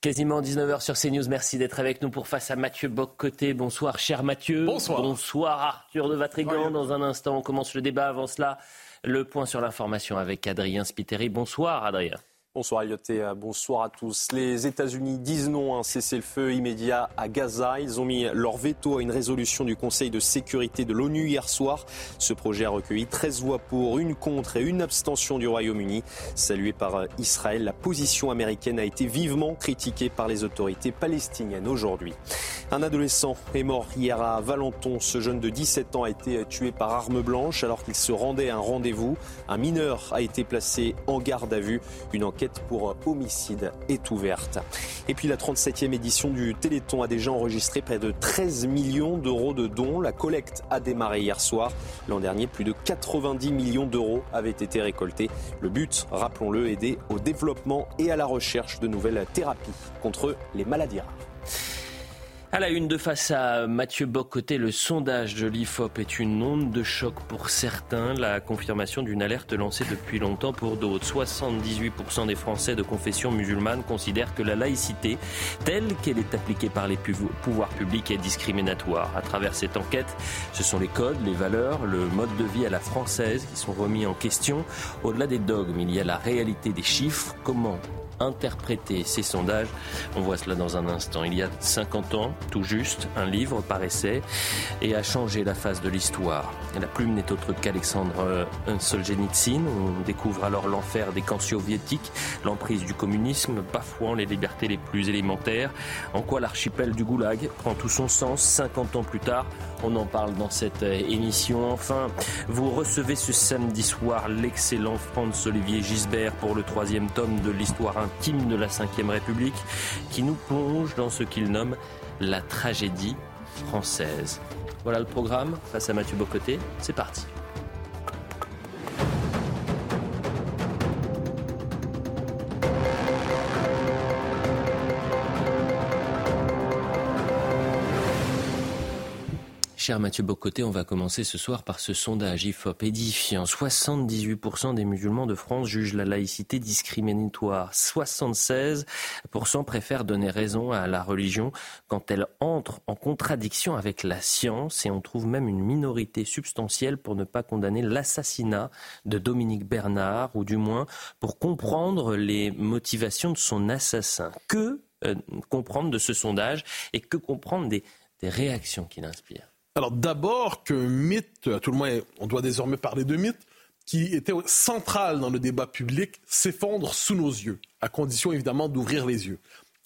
Quasiment 19h sur CNews. Merci d'être avec nous pour face à Mathieu Bock-Côté. Bonsoir, cher Mathieu. Bonsoir. Bonsoir, Arthur de Vatrigan. Dans un instant, on commence le débat. Avant cela, le point sur l'information avec Adrien Spiteri. Bonsoir, Adrien. Bonsoir Elliot et euh, bonsoir à tous. Les États-Unis disent non à un cessez-le-feu immédiat à Gaza. Ils ont mis leur veto à une résolution du Conseil de sécurité de l'ONU hier soir. Ce projet a recueilli 13 voix pour, une contre et une abstention du Royaume-Uni. Salué par euh, Israël, la position américaine a été vivement critiquée par les autorités palestiniennes aujourd'hui. Un adolescent est mort hier à Valenton. Ce jeune de 17 ans a été tué par arme blanche alors qu'il se rendait à un rendez-vous. Un mineur a été placé en garde à vue. Une pour homicide est ouverte. Et puis la 37e édition du Téléthon a déjà enregistré près de 13 millions d'euros de dons. La collecte a démarré hier soir. L'an dernier, plus de 90 millions d'euros avaient été récoltés. Le but, rappelons-le, aider au développement et à la recherche de nouvelles thérapies contre les maladies rares. À la une de face à Mathieu Bocoté, le sondage de l'IFOP est une onde de choc pour certains, la confirmation d'une alerte lancée depuis longtemps pour d'autres. 78% des Français de confession musulmane considèrent que la laïcité, telle qu'elle est appliquée par les pouvoirs publics, est discriminatoire. À travers cette enquête, ce sont les codes, les valeurs, le mode de vie à la française qui sont remis en question. Au-delà des dogmes, il y a la réalité des chiffres. Comment interpréter ces sondages. On voit cela dans un instant. Il y a 50 ans, tout juste, un livre paraissait et a changé la face de l'histoire. La plume n'est autre qu'Alexandre Solzhenitsyn. On découvre alors l'enfer des camps soviétiques, l'emprise du communisme, bafouant les libertés les plus élémentaires. En quoi l'archipel du Goulag prend tout son sens 50 ans plus tard? On en parle dans cette émission. Enfin, vous recevez ce samedi soir l'excellent Franz Olivier Gisbert pour le troisième tome de l'histoire intime de la Ve République qui nous plonge dans ce qu'il nomme la tragédie française. Voilà le programme face à Mathieu Bocoté. C'est parti. Cher Mathieu Bocoté, on va commencer ce soir par ce sondage IFOP édifiant. 78% des musulmans de France jugent la laïcité discriminatoire. 76% préfèrent donner raison à la religion quand elle entre en contradiction avec la science et on trouve même une minorité substantielle pour ne pas condamner l'assassinat de Dominique Bernard ou du moins pour comprendre les motivations de son assassin. Que euh, comprendre de ce sondage et que comprendre des, des réactions qu'il inspire alors d'abord qu'un mythe, à tout le moins on doit désormais parler de mythe, qui était central dans le débat public, s'effondre sous nos yeux, à condition évidemment d'ouvrir les yeux.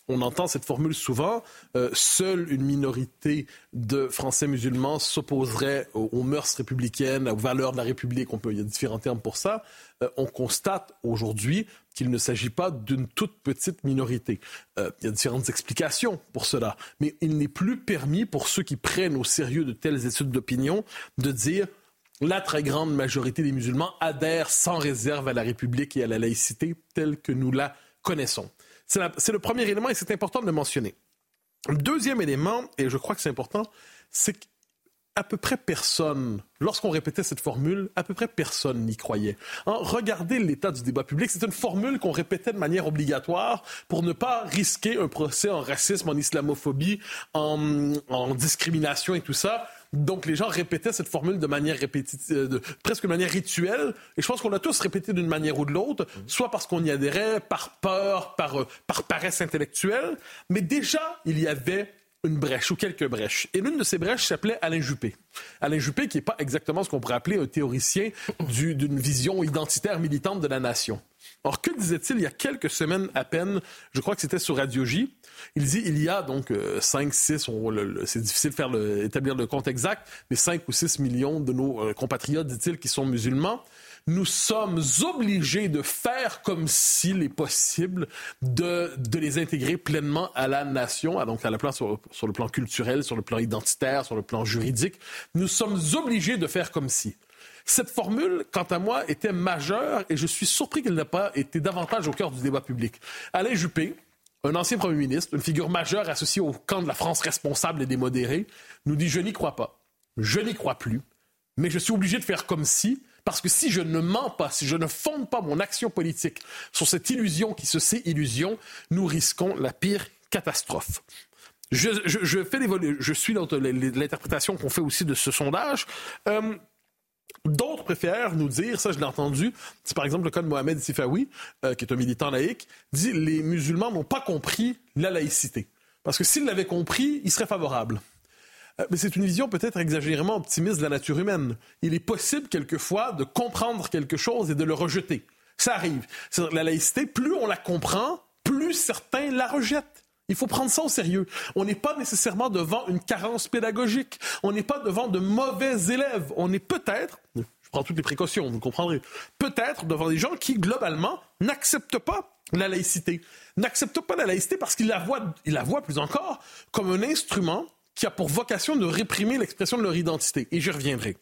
On entend cette formule souvent, euh, seule une minorité de Français musulmans s'opposerait aux, mœurs républicaines, aux valeurs de la République, on peut, il y a différents termes pour ça. Euh, on constate aujourd'hui qu'il ne s'agit pas d'une toute petite minorité. Euh, il y a différentes explications pour cela, mais il n'est plus permis pour ceux qui prennent au sérieux de telles études d'opinion de dire la très grande majorité des musulmans adhèrent sans réserve à la République et à la laïcité telle que nous la connaissons. C'est le premier élément et c'est important de le mentionner. Deuxième élément, et je crois que c'est important, c'est qu'à peu près personne, lorsqu'on répétait cette formule, à peu près personne n'y croyait. Hein, regardez l'état du débat public. C'est une formule qu'on répétait de manière obligatoire pour ne pas risquer un procès en racisme, en islamophobie, en, discrimination et tout ça. Donc, les gens répétaient cette formule de manière répétitive, de, presque de manière rituelle. Et je pense qu'on l'a tous répété d'une manière ou de l'autre, soit parce qu'on y adhérait, par peur, par, euh, par paresse intellectuelle. Mais déjà, il y avait une brèche ou quelques brèches. Et l'une de ces brèches s'appelait Alain Juppé. Alain Juppé, qui n'est pas exactement ce qu'on pourrait appeler un théoricien d'une vision identitaire militante de la nation. Or, que disait-il il y a quelques semaines à peine, je crois que c'était sur Radio J, il dit il y a donc 5, 6, c'est difficile de faire le, établir le compte exact, mais 5 ou 6 millions de nos euh, compatriotes, dit-il, qui sont musulmans. Nous sommes obligés de faire comme s'il est possible de, de les intégrer pleinement à la nation, donc sur, le plan culturel, sur le plan identitaire, sur le plan juridique. Nous sommes obligés de faire comme si. Cette formule, quant à moi, était majeure et je suis surpris qu'elle n'ait pas été davantage au cœur du débat public. Alain Juppé, un ancien premier ministre, une figure majeure associée au camp de la France responsable et des modérés, nous dit Je n'y crois pas. Je n'y crois plus. Mais je suis obligé de faire comme si, parce que si je ne mens pas, si je ne fonde pas mon action politique sur cette illusion qui se sait illusion, nous risquons la pire catastrophe. Je, fais je suis l'interprétation qu'on fait aussi de ce sondage. Euh, D'autres préfèrent nous dire, ça je l'ai entendu, c'est par exemple le cas de Mohamed Sifawi, euh, qui est un militant laïque, dit les musulmans n'ont pas compris la laïcité. Parce que s'ils l'avaient compris, ils seraient favorables. Euh, mais c'est une vision peut-être exagérément optimiste de la nature humaine. Il est possible quelquefois de comprendre quelque chose et de le rejeter. Ça arrive. La laïcité, plus on la comprend, plus certains la rejettent. Il faut prendre ça au sérieux. On n'est pas nécessairement devant une carence pédagogique. On n'est pas devant de mauvais élèves. On est peut-être, je prends toutes les précautions, vous comprendrez, peut-être devant des gens qui, globalement, n'acceptent pas la laïcité. N'acceptent pas la laïcité parce qu'ils la voient, ils la voient plus encore comme un instrument qui a pour vocation de réprimer l'expression de leur identité. Et j'y reviendrai.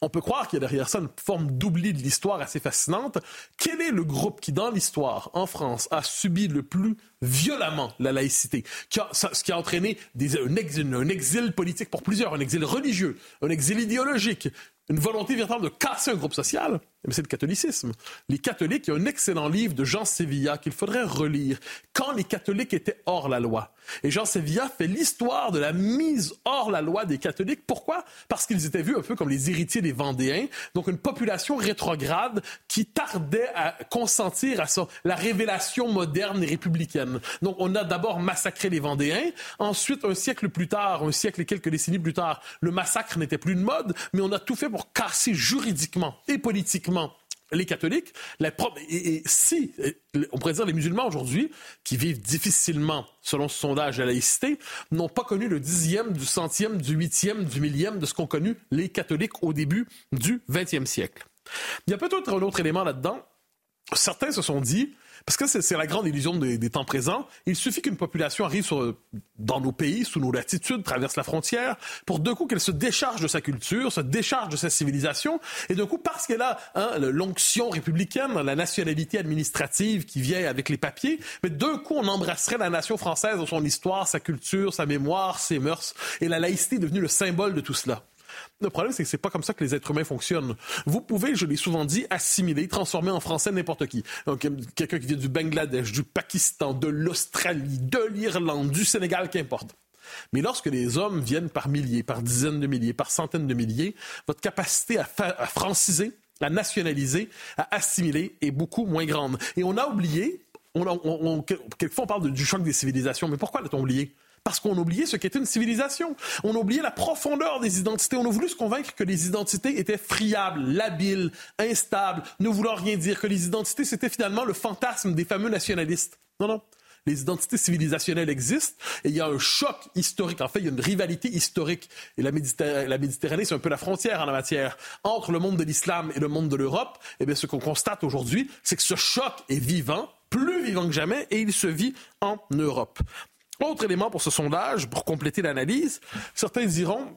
On peut croire qu'il y a derrière ça une forme d'oubli de l'histoire assez fascinante. Quel est le groupe qui, dans l'histoire, en France, a subi le plus violemment la laïcité, ce qui a entraîné un, exil, un exil politique pour plusieurs, un exil religieux, un exil idéologique, une volonté véritable de casser un groupe social, c'est le catholicisme. Les catholiques, il y a un excellent livre de Jean Sévilla qu'il faudrait relire, Quand les catholiques étaient hors la loi. Et Jean Sévilla fait l'histoire de la mise hors la loi des catholiques. Pourquoi? Parce qu'ils étaient vus un peu comme les héritiers des Vendéens, donc une population rétrograde qui tardait à consentir à la révélation moderne et républicaine. Donc on a d'abord massacré les Vendéens, ensuite un siècle plus tard, un siècle et quelques décennies plus tard, le massacre n'était plus une mode, mais on a tout fait pour casser juridiquement et politiquement les catholiques, et, si, on pourrait dire les musulmans aujourd'hui, qui vivent difficilement, selon ce sondage, la laïcité, n'ont pas connu le dixième, du centième, du huitième, du millième de ce qu'ont connu les catholiques au début du XXe siècle. Il y a peut-être un autre élément là-dedans. Certains se sont dit, parce que c'est la grande illusion des, temps présents. Il suffit qu'une population arrive dans nos pays, sous nos latitudes, traverse la frontière, pour d'un coup qu'elle se décharge de sa culture, se décharge de sa civilisation, et d'un coup, parce qu'elle a hein, l'onction républicaine, la nationalité administrative qui vient avec les papiers, mais d'un coup, on embrasserait la nation française dans son histoire, sa culture, sa mémoire, ses mœurs, et la laïcité est devenue le symbole de tout cela. Le problème, c'est que c'est pas comme ça que les êtres humains fonctionnent. Vous pouvez, je l'ai souvent dit, assimiler, transformer en français n'importe qui. Donc, quelqu'un qui vient du Bangladesh, du Pakistan, de l'Australie, de l'Irlande, du Sénégal, qu'importe. Mais lorsque les hommes viennent par milliers, par dizaines de milliers, par centaines de milliers, votre capacité à, franciser, à nationaliser, à assimiler est beaucoup moins grande. Et on a oublié, on, quelquefois on parle du choc des civilisations, mais pourquoi l'a-t-on oublié? Parce qu'on a oublié ce qu'était une civilisation. On a oublié la profondeur des identités. On a voulu se convaincre que les identités étaient friables, labiles, instables, ne voulant rien dire, que les identités, c'était finalement le fantasme des fameux nationalistes. Non, non. Les identités civilisationnelles existent et il y a un choc historique. En fait, il y a une rivalité historique. Et la Méditerranée, c'est un peu la frontière en la matière. Entre le monde de l'islam et le monde de l'Europe, eh bien, ce qu'on constate aujourd'hui, c'est que ce choc est vivant, plus vivant que jamais, et il se vit en Europe. Autre élément pour ce sondage, pour compléter l'analyse, certains diront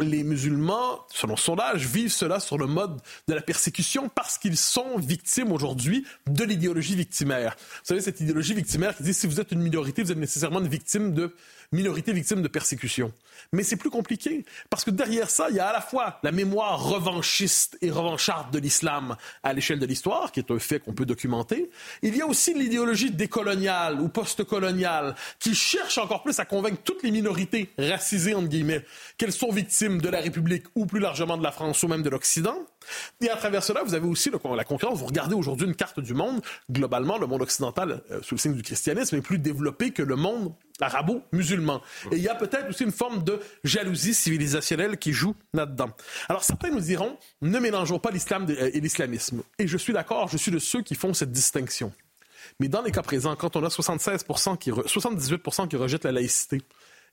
les musulmans, selon ce sondage, vivent cela sur le mode de la persécution parce qu'ils sont victimes aujourd'hui de l'idéologie victimaire. Vous savez, cette idéologie victimaire qui dit si vous êtes une minorité, vous êtes nécessairement une victime de minorité victime de persécution. Mais c'est plus compliqué, parce que derrière ça, il y a à la fois la mémoire revanchiste et revancharde de l'islam à l'échelle de l'histoire, qui est un fait qu'on peut documenter. Il y a aussi l'idéologie décoloniale ou postcoloniale, qui cherche encore plus à convaincre toutes les minorités racisées, entre guillemets, qu'elles sont victimes de la République ou plus largement de la France ou même de l'Occident. Et à travers cela, vous avez aussi la concurrence. Vous regardez aujourd'hui une carte du monde. Globalement, le monde occidental, euh, sous le signe du christianisme, est plus développé que le monde arabo-musulman. Et il y a peut-être aussi une forme de jalousie civilisationnelle qui joue là-dedans. Alors certains nous diront, ne mélangeons pas l'islam euh, et l'islamisme. Et je suis d'accord, je suis de ceux qui font cette distinction. Mais dans les cas présents, quand on a 76% qui 78% qui rejettent la laïcité,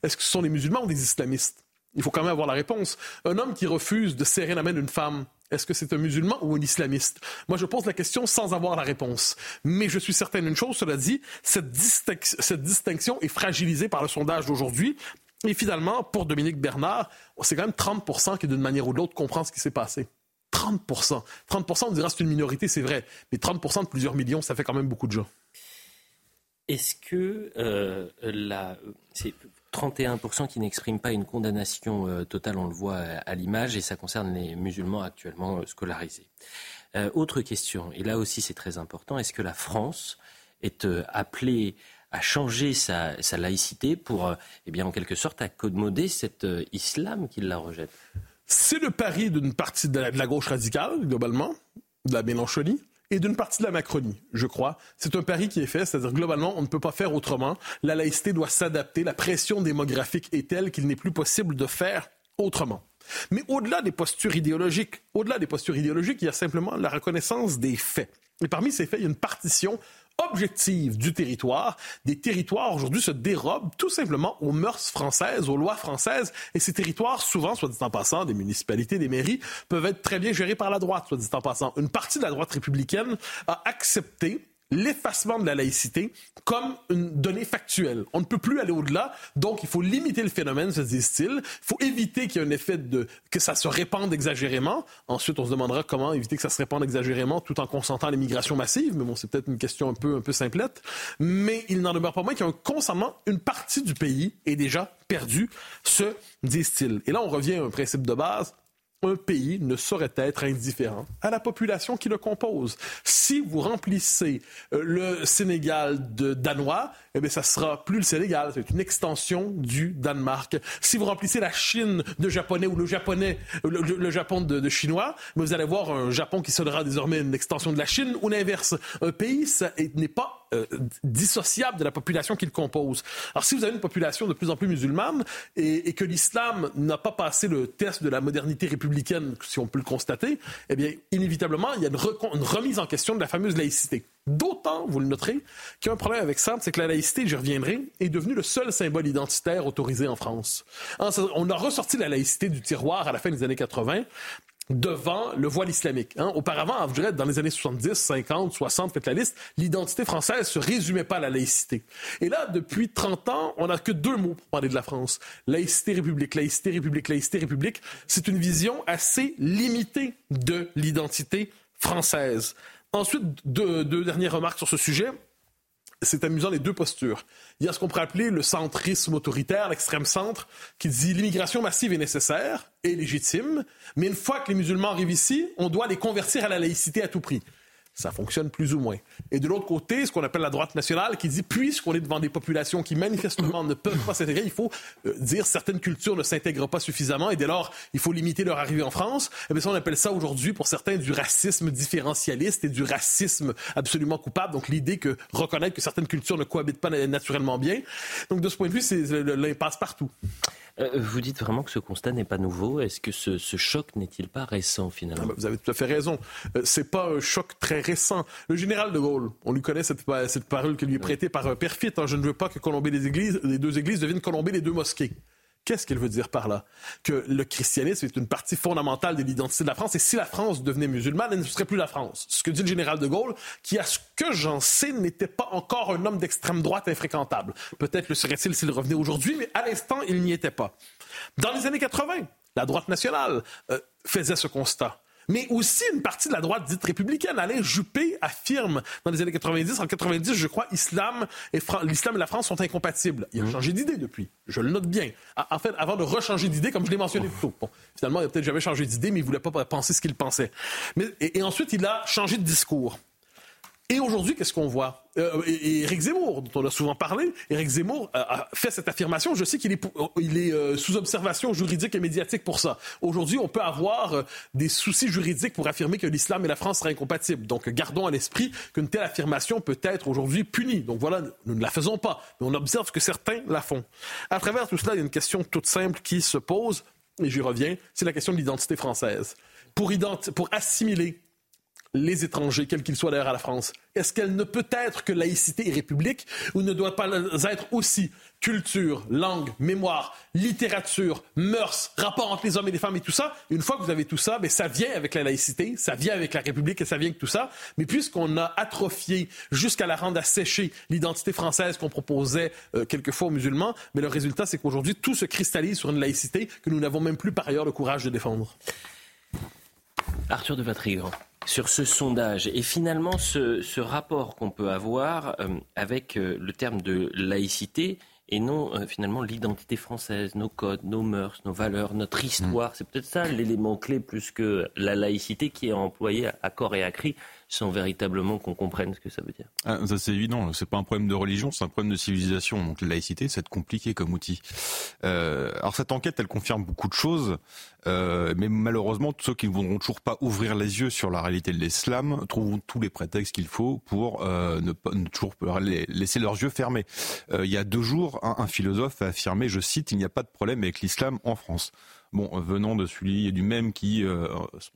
est-ce que ce sont des musulmans ou des islamistes? Il faut quand même avoir la réponse. Un homme qui refuse de serrer la main d'une femme Est-ce que c'est un musulman ou un islamiste? Moi, je pose la question sans avoir la réponse. Mais je suis certain d'une chose, cela dit, cette, distinction est fragilisée par le sondage d'aujourd'hui. Et finalement, pour Dominique Bernard, c'est quand même 30% qui, d'une manière ou de l'autre, comprend ce qui s'est passé. 30% 30 on dira c'est une minorité, c'est vrai. Mais 30% de plusieurs millions, ça fait quand même beaucoup de gens. Est-ce que euh, c'est 31% qui n'expriment pas une condamnation euh, totale, on le voit à, l'image, et ça concerne les musulmans actuellement euh, scolarisés. autre question, et là aussi c'est très important, est-ce que la France est appelée à changer sa, laïcité pour, eh bien, en quelque sorte, accommoder cet islam qui la rejette? C'est le pari d'une partie de la, gauche radicale, globalement, de la Mélenchonie et d'une partie de la Macronie, je crois. C'est un pari qui est fait, c'est-à-dire globalement, on ne peut pas faire autrement. La laïcité doit s'adapter. La pression démographique est telle qu'il n'est plus possible de faire autrement. Mais au-delà des postures idéologiques, au-delà des postures idéologiques, il y a simplement la reconnaissance des faits. Et parmi ces faits, il y a une partition objective du territoire. Des territoires aujourd'hui se dérobent tout simplement aux mœurs françaises, aux lois françaises. Et ces territoires, souvent, soit dit en passant, des municipalités, des mairies, peuvent être très bien gérés par la droite, soit dit en passant. Une partie de la droite républicaine a accepté l'effacement de la laïcité comme une donnée factuelle. On ne peut plus aller au-delà, donc il faut limiter le phénomène, se disent-ils. Il faut éviter qu'il y ait un effet de que ça se répande exagérément. Ensuite, on se demandera comment éviter que ça se répande exagérément tout en consentant à l'immigration massive. Mais bon, c'est peut-être une question un peu un peu simplette. Mais il n'en demeure pas moins qu'un consentement, une partie du pays est déjà perdue, se disent-ils. Et là, on revient à un principe de base un pays ne saurait être indifférent à la population qui le compose. Si vous remplissez euh, le Sénégal de Danois, eh bien, ça sera plus le Sénégal, c'est une extension du Danemark. Si vous remplissez la Chine de Japonais ou le Japonais, le, Japon de, Chinois, vous allez voir un Japon qui sera désormais une extension de la Chine ou l'inverse. Un pays, ça n'est pas euh, dissociable de la population qu'il compose. Alors, si vous avez une population de plus en plus musulmane et, que l'islam n'a pas passé le test de la modernité républicaine, si on peut le constater, eh bien, inévitablement, il y a une, une remise en question de la fameuse laïcité. D'autant, vous le noterez, qu'il y a un problème avec ça, c'est que la laïcité, j'y reviendrai, est devenue le seul symbole identitaire autorisé en France. On a ressorti la laïcité du tiroir à la fin des années 80 devant le voile islamique. Hein. Auparavant, je dirais, dans les années 70, 50, 60, faites la liste, l'identité française se résumait pas à la laïcité. Et là, depuis 30 ans, on n'a que deux mots pour parler de la France. Laïcité, république, laïcité, république, laïcité, république. C'est une vision assez limitée de l'identité française. Ensuite, deux, dernières remarques sur ce sujet c'est amusant les deux postures. Il y a ce qu'on pourrait appeler le centrisme autoritaire, l'extrême centre, qui dit l'immigration massive est nécessaire et légitime, mais une fois que les musulmans arrivent ici, on doit les convertir à la laïcité à tout prix ça fonctionne plus ou moins. Et de l'autre côté, ce qu'on appelle la droite nationale, qui dit, puisqu'on est devant des populations qui manifestement ne peuvent pas s'intégrer, il faut euh, dire certaines cultures ne s'intègrent pas suffisamment et dès lors, il faut limiter leur arrivée en France. Et eh bien ça, on appelle ça aujourd'hui, pour certains, du racisme différentialiste et du racisme absolument coupable. Donc l'idée que reconnaître que certaines cultures ne cohabitent pas naturellement bien. Donc de ce point de vue, c'est l'impasse partout. Euh, vous dites vraiment que ce constat n'est pas nouveau. Est-ce que ce, choc n'est-il pas récent finalement ah, Vous avez tout à fait raison. Euh, c'est pas un choc très récent. Le général de Gaulle, on lui connaît cette, cette parole qui lui est prêtée par un perfide. Hein. Je ne veux pas que colomber les églises, les deux églises deviennent colomber les deux mosquées. Qu'est-ce qu'il veut dire par là? Que le christianisme est une partie fondamentale de l'identité de la France et si la France devenait musulmane, elle ne serait plus la France. Ce que dit le général de Gaulle, qui, à ce que j'en sais, n'était pas encore un homme d'extrême droite infréquentable. Peut-être le serait-il s'il revenait aujourd'hui, mais à l'instant, il n'y était pas. Dans les années 80, la droite nationale euh, faisait ce constat mais aussi une partie de la droite dite républicaine. Alain Juppé affirme dans les années 90, en 90, je crois, l'islam et, l'islam et la France sont incompatibles. Il a mmh. changé d'idée depuis. Je le note bien. En fait, avant de rechanger d'idée, comme je l'ai mentionné plus tôt. Bon, finalement, il a peut-être jamais changé d'idée, mais il voulait pas penser ce qu'il pensait. Mais, et ensuite, il a changé de discours. Et aujourd'hui, qu'est-ce qu'on voit? Euh, et, Éric Zemmour, dont on a souvent parlé, Éric Zemmour a, fait cette affirmation. Je sais qu'il est, est euh, sous observation juridique et médiatique pour ça. Aujourd'hui, on peut avoir euh, des soucis juridiques pour affirmer que l'islam et la France seraient incompatibles. Donc, gardons à l'esprit qu'une telle affirmation peut être aujourd'hui punie. Donc voilà, nous ne la faisons pas, mais on observe que certains la font. À travers tout cela, il y a une question toute simple qui se pose, et j'y reviens, c'est la question de l'identité française. Pour assimiler les étrangers, quels qu'ils soient d'ailleurs à la France, est-ce qu'elle ne peut être que laïcité et république ou ne doit pas être aussi culture, langue, mémoire, littérature, mœurs, rapport entre les hommes et les femmes et tout ça? Une fois que vous avez tout ça, ben, ça vient avec la laïcité, ça vient avec la république et ça vient avec tout ça. Mais puisqu'on a atrophié jusqu'à la rendre asséchée l'identité française qu'on proposait euh, quelquefois aux musulmans, mais le résultat, c'est qu'aujourd'hui, tout se cristallise sur une laïcité que nous n'avons même plus par ailleurs le courage de défendre. Arthur de Vatrigan sur ce sondage et finalement ce, rapport qu'on peut avoir euh, avec euh, le terme de laïcité et non euh, finalement l'identité française, nos codes, nos mœurs, nos valeurs, notre histoire. C'est peut-être ça l'élément clé plus que la laïcité qui est employée à corps et à cri sans véritablement qu'on comprenne ce que ça veut dire. Ah, ça c'est évident, c'est pas un problème de religion, c'est un problème de civilisation. Donc la laïcité, c'est compliqué comme outil. Euh, alors cette enquête, elle confirme beaucoup de choses, euh, mais malheureusement, tous ceux qui ne voudront toujours pas ouvrir les yeux sur la réalité de l'islam trouveront tous les prétextes qu'il faut pour euh, ne pas ne toujours laisser leurs yeux fermés. Euh, il y a deux jours, un, un philosophe a affirmé, je cite, il n'y a pas de problème avec l'islam en France. Bon, venant de celui et du même qui, euh,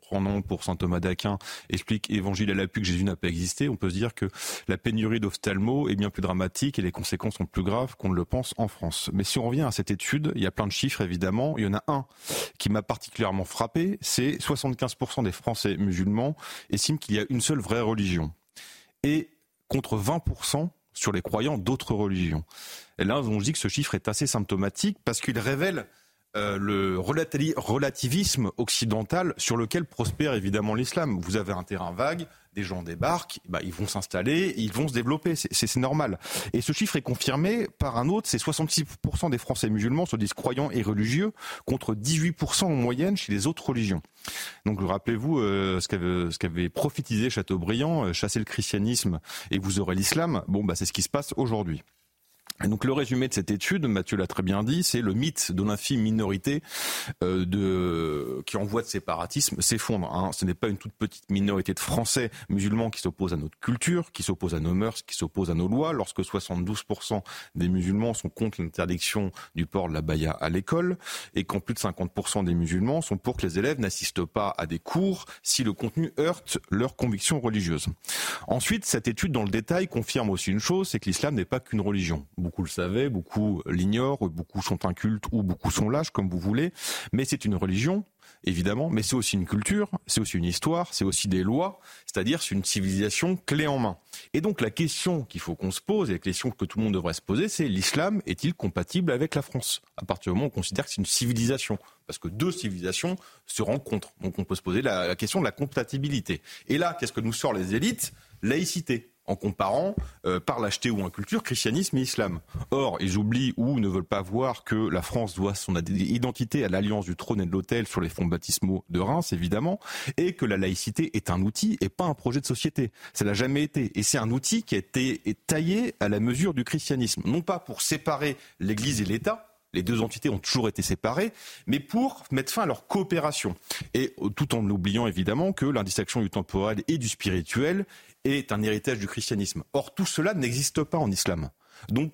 prenant pour saint Thomas d'Aquin, explique Évangile à l'appui que Jésus n'a pas existé, on peut se dire que la pénurie d'ophtalmo est bien plus dramatique et les conséquences sont plus graves qu'on ne le pense en France. Mais si on revient à cette étude, il y a plein de chiffres évidemment. Il y en a un qui m'a particulièrement frappé, c'est 75% des Français musulmans estiment qu'il y a une seule vraie religion. Et contre 20% sur les croyants d'autres religions. Et là, on se dit que ce chiffre est assez symptomatique parce qu'il révèle euh, le relativisme occidental sur lequel prospère évidemment l'islam. Vous avez un terrain vague, des gens débarquent, bah, ils vont s'installer, ils vont se développer, c'est normal. Et ce chiffre est confirmé par un autre, c'est 66% des Français musulmans se disent croyants et religieux, contre 18% en moyenne chez les autres religions. Donc rappelez-vous euh, ce qu'avait prophétisé Chateaubriand, euh, chasser le christianisme et vous aurez l'islam. Bon, bah, c'est ce qui se passe aujourd'hui. Donc le résumé de cette étude, Mathieu l'a très bien dit, c'est le mythe de l'infime minorité euh, de, qui envoie de séparatisme s'effondre. Hein. Ce n'est pas une toute petite minorité de Français musulmans qui s'opposent à notre culture, qui s'opposent à nos mœurs, qui s'opposent à nos lois. Lorsque 72% des musulmans sont contre l'interdiction du port de la baya à l'école, et qu'en plus de 50% des musulmans sont pour que les élèves n'assistent pas à des cours si le contenu heurte leurs convictions religieuses. Ensuite, cette étude dans le détail confirme aussi une chose, c'est que l'islam n'est pas qu'une religion beaucoup le savaient, beaucoup l'ignorent, beaucoup sont incultes ou beaucoup sont lâches, comme vous voulez. Mais c'est une religion, évidemment, mais c'est aussi une culture, c'est aussi une histoire, c'est aussi des lois, c'est-à-dire c'est une civilisation clé en main. Et donc la question qu'il faut qu'on se pose, et la question que tout le monde devrait se poser, c'est l'islam est-il compatible avec la France? À partir du moment où on considère que c'est une civilisation, parce que deux civilisations se rencontrent. Donc on peut se poser la, la question de la compatibilité. Et là, qu'est-ce que nous sort les élites? Laïcité en comparant euh, par l'acheter ou en culture christianisme et islam. Or, ils oublient ou ne veulent pas voir que la France doit son identité à l'alliance du trône et de l'autel sur les fonds baptismaux de Reims, évidemment, et que la laïcité est un outil et pas un projet de société. Ça n'a jamais été. Et c'est un outil qui a été taillé à la mesure du christianisme. Non pas pour séparer l'Église et l'État, les deux entités ont toujours été séparées, mais pour mettre fin à leur coopération. Et tout en oubliant évidemment que l'indistinction du temporel et du spirituel est un héritage du christianisme. Or, tout cela n'existe pas en islam. Donc,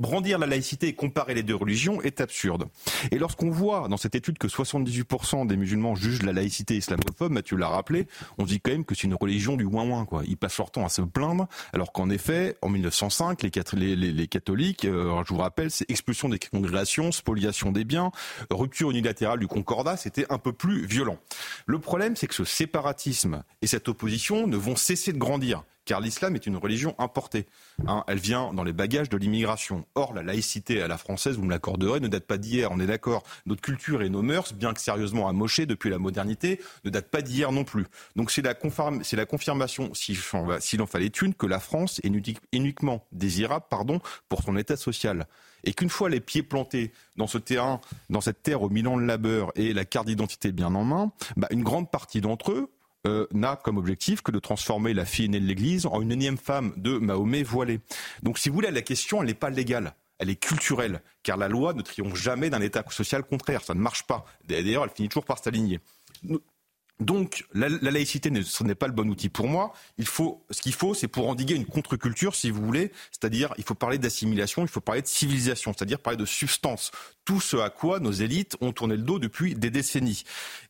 brandir la laïcité et comparer les deux religions est absurde. Et lorsqu'on voit dans cette étude que 78% des musulmans jugent la laïcité islamophobe, Mathieu l'a rappelé, on dit quand même que c'est une religion du ouin-ouin. Quoi. Ils passent leur temps à se plaindre, alors qu'en effet, en 1905, les, les, catholiques, euh, je vous rappelle, c'est expulsion des congrégations, spoliation des biens, rupture unilatérale du concordat, c'était un peu plus violent. Le problème, c'est que ce séparatisme et cette opposition ne vont cesser de grandir car l'islam est une religion importée. Hein. elle vient dans les bagages de l'immigration. Or, la laïcité à la française, vous me l'accorderez, ne date pas d'hier. On est d'accord. Notre culture et nos mœurs, bien que sérieusement amochées depuis la modernité, ne datent pas d'hier non plus. Donc c'est la, confirmation, s'il en fallait une, que la France est uniquement désirable pardon, pour son état social et qu'une fois les pieds plantés dans ce terrain, dans cette terre au Milan de labeur et la carte d'identité bien en main, bah, une grande partie d'entre eux euh, n'a comme objectif que de transformer la fille née de l'Église en une énième femme de Mahomet voilée. Donc si vous voulez, la question, elle n'est pas légale. Elle est culturelle, car la loi ne triomphe jamais d'un État social contraire. Ça ne marche pas. D'ailleurs, elle finit toujours par s'aligner. Donc la, laïcité, ce n'est pas le bon outil pour moi. Il faut, ce qu'il faut, c'est pour endiguer une contre-culture, si vous voulez. C'est-à-dire, il faut parler d'assimilation, il faut parler de civilisation, c'est-à-dire parler de substance. Tout ce à quoi nos élites ont tourné le dos depuis des décennies,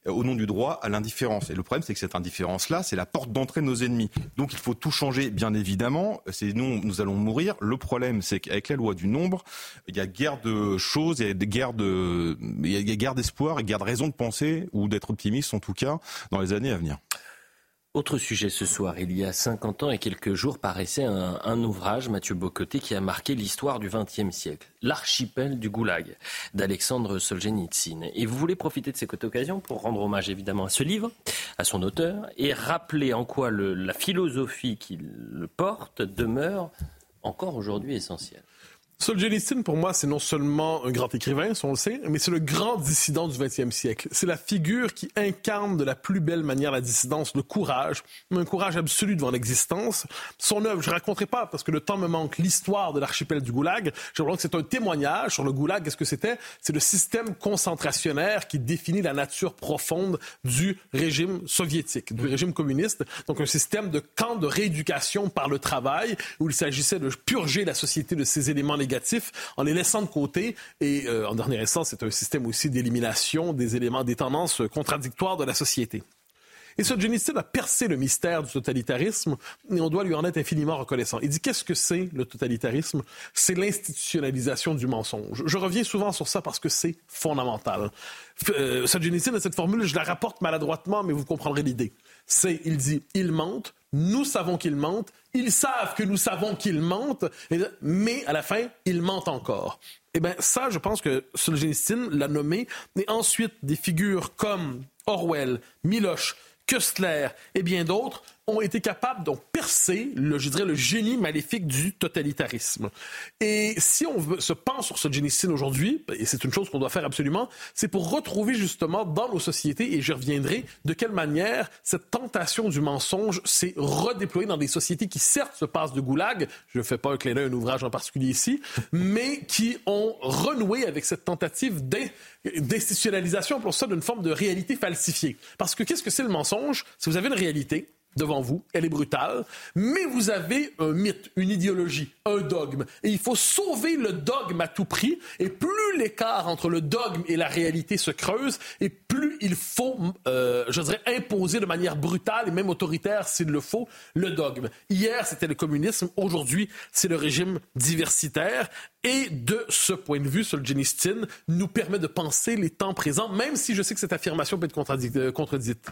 euh, au nom du droit à l'indifférence. Et le problème, c'est que cette indifférence-là, c'est la porte d'entrée de nos ennemis. Donc il faut tout changer, bien évidemment. C'est nous, allons mourir. Le problème, c'est qu'avec la loi du nombre, il y a guerre de choses, il y a guerres de, il y a guerre d'espoir et guerre de raison de penser ou d'être optimiste en tout cas dans les années à venir. Autre sujet ce soir, il y a 50 ans et quelques jours paraissait un, ouvrage, Mathieu Bocoté, qui a marqué l'histoire du XXe siècle, L'archipel du Goulag, d'Alexandre Solzhenitsyn. Et vous voulez profiter de cette occasion pour rendre hommage évidemment à ce livre, à son auteur, et rappeler en quoi la philosophie qui le porte demeure encore aujourd'hui essentielle. Solzhenitsyn, pour moi, c'est non seulement un grand écrivain, on le sait, mais c'est le grand dissident du 20e siècle. C'est la figure qui incarne de la plus belle manière la dissidence, le courage, un courage absolu devant l'existence. Son œuvre, je raconterai pas parce que le temps me manque l'histoire de l'archipel du Goulag. Je crois que c'est un témoignage sur le Goulag. Qu'est-ce que c'était C'est le système concentrationnaire qui définit la nature profonde du régime soviétique, du régime communiste? Donc un système de camp de rééducation par le travail où il s'agissait de purger la société de ses éléments négatifs en les laissant de côté. Et euh, en dernier instance, c'est un système aussi d'élimination des éléments, des tendances contradictoires de la société. Et ce Solzhenitsyn a percé le mystère du totalitarisme et on doit lui en être infiniment reconnaissant. Il dit qu'est-ce que c'est le totalitarisme? C'est l'institutionnalisation du mensonge. Je reviens souvent sur ça parce que c'est fondamental. Euh, Solzhenitsyn a cette formule, je la rapporte maladroitement, mais vous comprendrez l'idée. C'est, il dit, ils mentent, nous savons qu'ils mentent, ils savent que nous savons qu'ils mentent, mais à la fin, ils mentent encore. Eh bien, ça, je pense que Solzhenitsyn l'a nommé, et ensuite des figures comme Orwell, Miloche, Köstler et bien d'autres ont été capables de percer le, je dirais, le génie maléfique du totalitarisme. Et si on se pense sur ce génicide aujourd'hui, et c'est une chose qu'on doit faire absolument, c'est pour retrouver justement dans nos sociétés, et j'y reviendrai, de quelle manière cette tentation du mensonge s'est redéployée dans des sociétés qui certes se passent de goulag, je ne fais pas un clin un ouvrage en particulier ici, mais qui ont renoué avec cette tentative d'institutionnalisation pour ça d'une forme de réalité falsifiée. Parce que qu'est-ce que c'est le mensonge? Si vous avez une réalité, devant vous, elle est brutale, mais vous avez un mythe, une idéologie, un dogme, et il faut sauver le dogme à tout prix, et plus l'écart entre le dogme et la réalité se creuse, et plus il faut, euh, je dirais, imposer de manière brutale et même autoritaire, s'il le faut, le dogme. Hier, c'était le communisme, aujourd'hui, c'est le régime diversitaire, et de ce point de vue, Solzhenitsyn nous permet de penser les temps présents, même si je sais que cette affirmation peut être euh, contredite.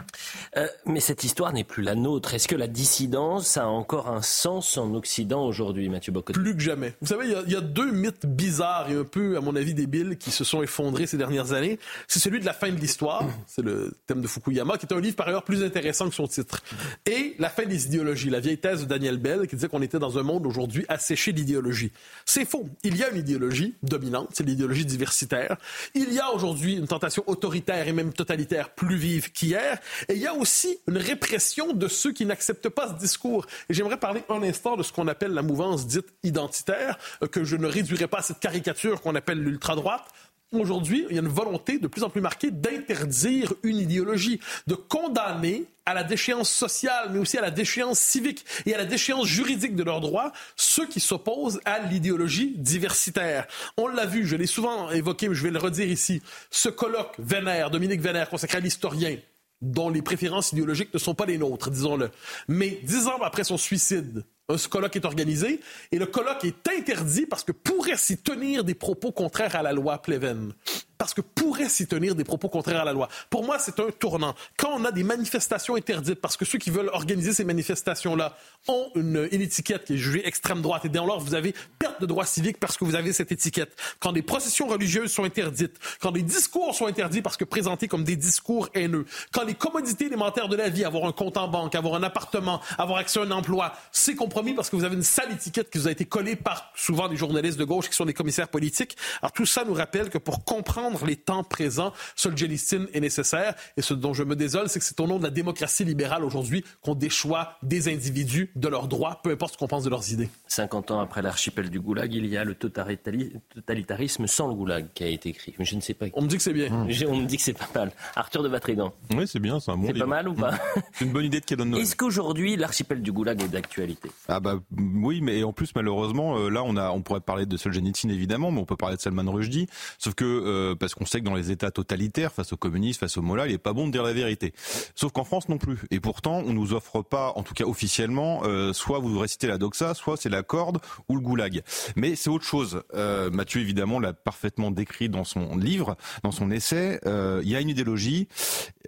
Euh, mais cette histoire n'est plus la nôtre. Est-ce que la dissidence a encore un sens en Occident aujourd'hui, Mathieu Bocoté? Plus que jamais. Vous savez, il y, a, deux mythes bizarres et un peu, à mon avis, débiles qui se sont effondrés ces dernières années. C'est celui de la fin de l'histoire, c'est le thème de Fukuyama, qui est un livre par ailleurs plus intéressant que son titre, et la fin des idéologies, la vieille thèse de Daniel Bell qui disait qu'on était dans un monde aujourd'hui asséché d'idéologie. C'est faux. Il y a une idéologie dominante, c'est l'idéologie diversitaire. Il y a aujourd'hui une tentation autoritaire et même totalitaire plus vive qu'hier. Et il y a aussi une répression de ceux qui n'acceptent pas ce discours. Et j'aimerais parler un instant de ce qu'on appelle la mouvance dite identitaire, euh, que je ne réduirai pas à cette caricature qu'on appelle l'ultra-droite, Aujourd'hui, il y a une volonté de plus en plus marquée d'interdire une idéologie, de condamner à la déchéance sociale, mais aussi à la déchéance civique et à la déchéance juridique de leurs droits ceux qui s'opposent à l'idéologie diversitaire. On l'a vu, je l'ai souvent évoqué, mais je vais le redire ici. Ce colloque Vénère, Dominique Vénère, consacré à l'historien, dont les préférences idéologiques ne sont pas les nôtres, disons-le. Mais dix ans après son suicide, un colloque est organisé et le colloque est interdit parce que pourrait s'y tenir des propos contraires à la loi Pleven parce que pourrait s'y tenir des propos contraires à la loi. Pour moi, c'est un tournant. Quand on a des manifestations interdites, parce que ceux qui veulent organiser ces manifestations-là ont une, étiquette qui est jugée extrême droite, et dès lors, vous avez perte de droits civiques parce que vous avez cette étiquette. Quand des processions religieuses sont interdites, quand des discours sont interdits parce que présentés comme des discours haineux, quand les commodités élémentaires de la vie, avoir un compte en banque, avoir un appartement, avoir accès à un emploi, c'est compromis parce que vous avez une sale étiquette qui vous a été collée par souvent des journalistes de gauche qui sont des commissaires politiques. Alors tout ça nous rappelle que pour comprendre pour les temps présents. Solzhenitsyn est nécessaire. Et ce dont je me désole, c'est que c'est au nom de la démocratie libérale aujourd'hui qu'on déchoit des individus de leurs droits, peu importe ce qu'on pense de leurs idées. 50 ans après l'archipel du Goulag, il y a le totalitarisme sans le Goulag qui a été écrit. Je ne sais pas. On me dit que c'est bien. On me dit que c'est pas mal. Arthur de Vatrigan. Oui, c'est bien, c'est un bon C'est pas mal ou pas? C'est une bonne idée de Noël. Est-ce qu'aujourd'hui, l'archipel du Goulag est d'actualité? Ah bah oui, mais en plus malheureusement, euh, là on a, on pourrait parler de Solzhenitsyn évidemment, mais on peut parler de Salman Rushdie. Sauf que euh, parce qu'on sait que dans les États totalitaires, face aux communistes, face aux mollahs, il est pas bon de dire la vérité. Sauf qu'en France non plus. Et pourtant, on nous offre pas, en tout cas officiellement, euh, soit vous récitez la doxa, soit c'est la corde ou le goulag. Mais c'est autre chose. Euh, Mathieu évidemment l'a parfaitement décrit dans son livre, dans son essai. Euh, il y a une idéologie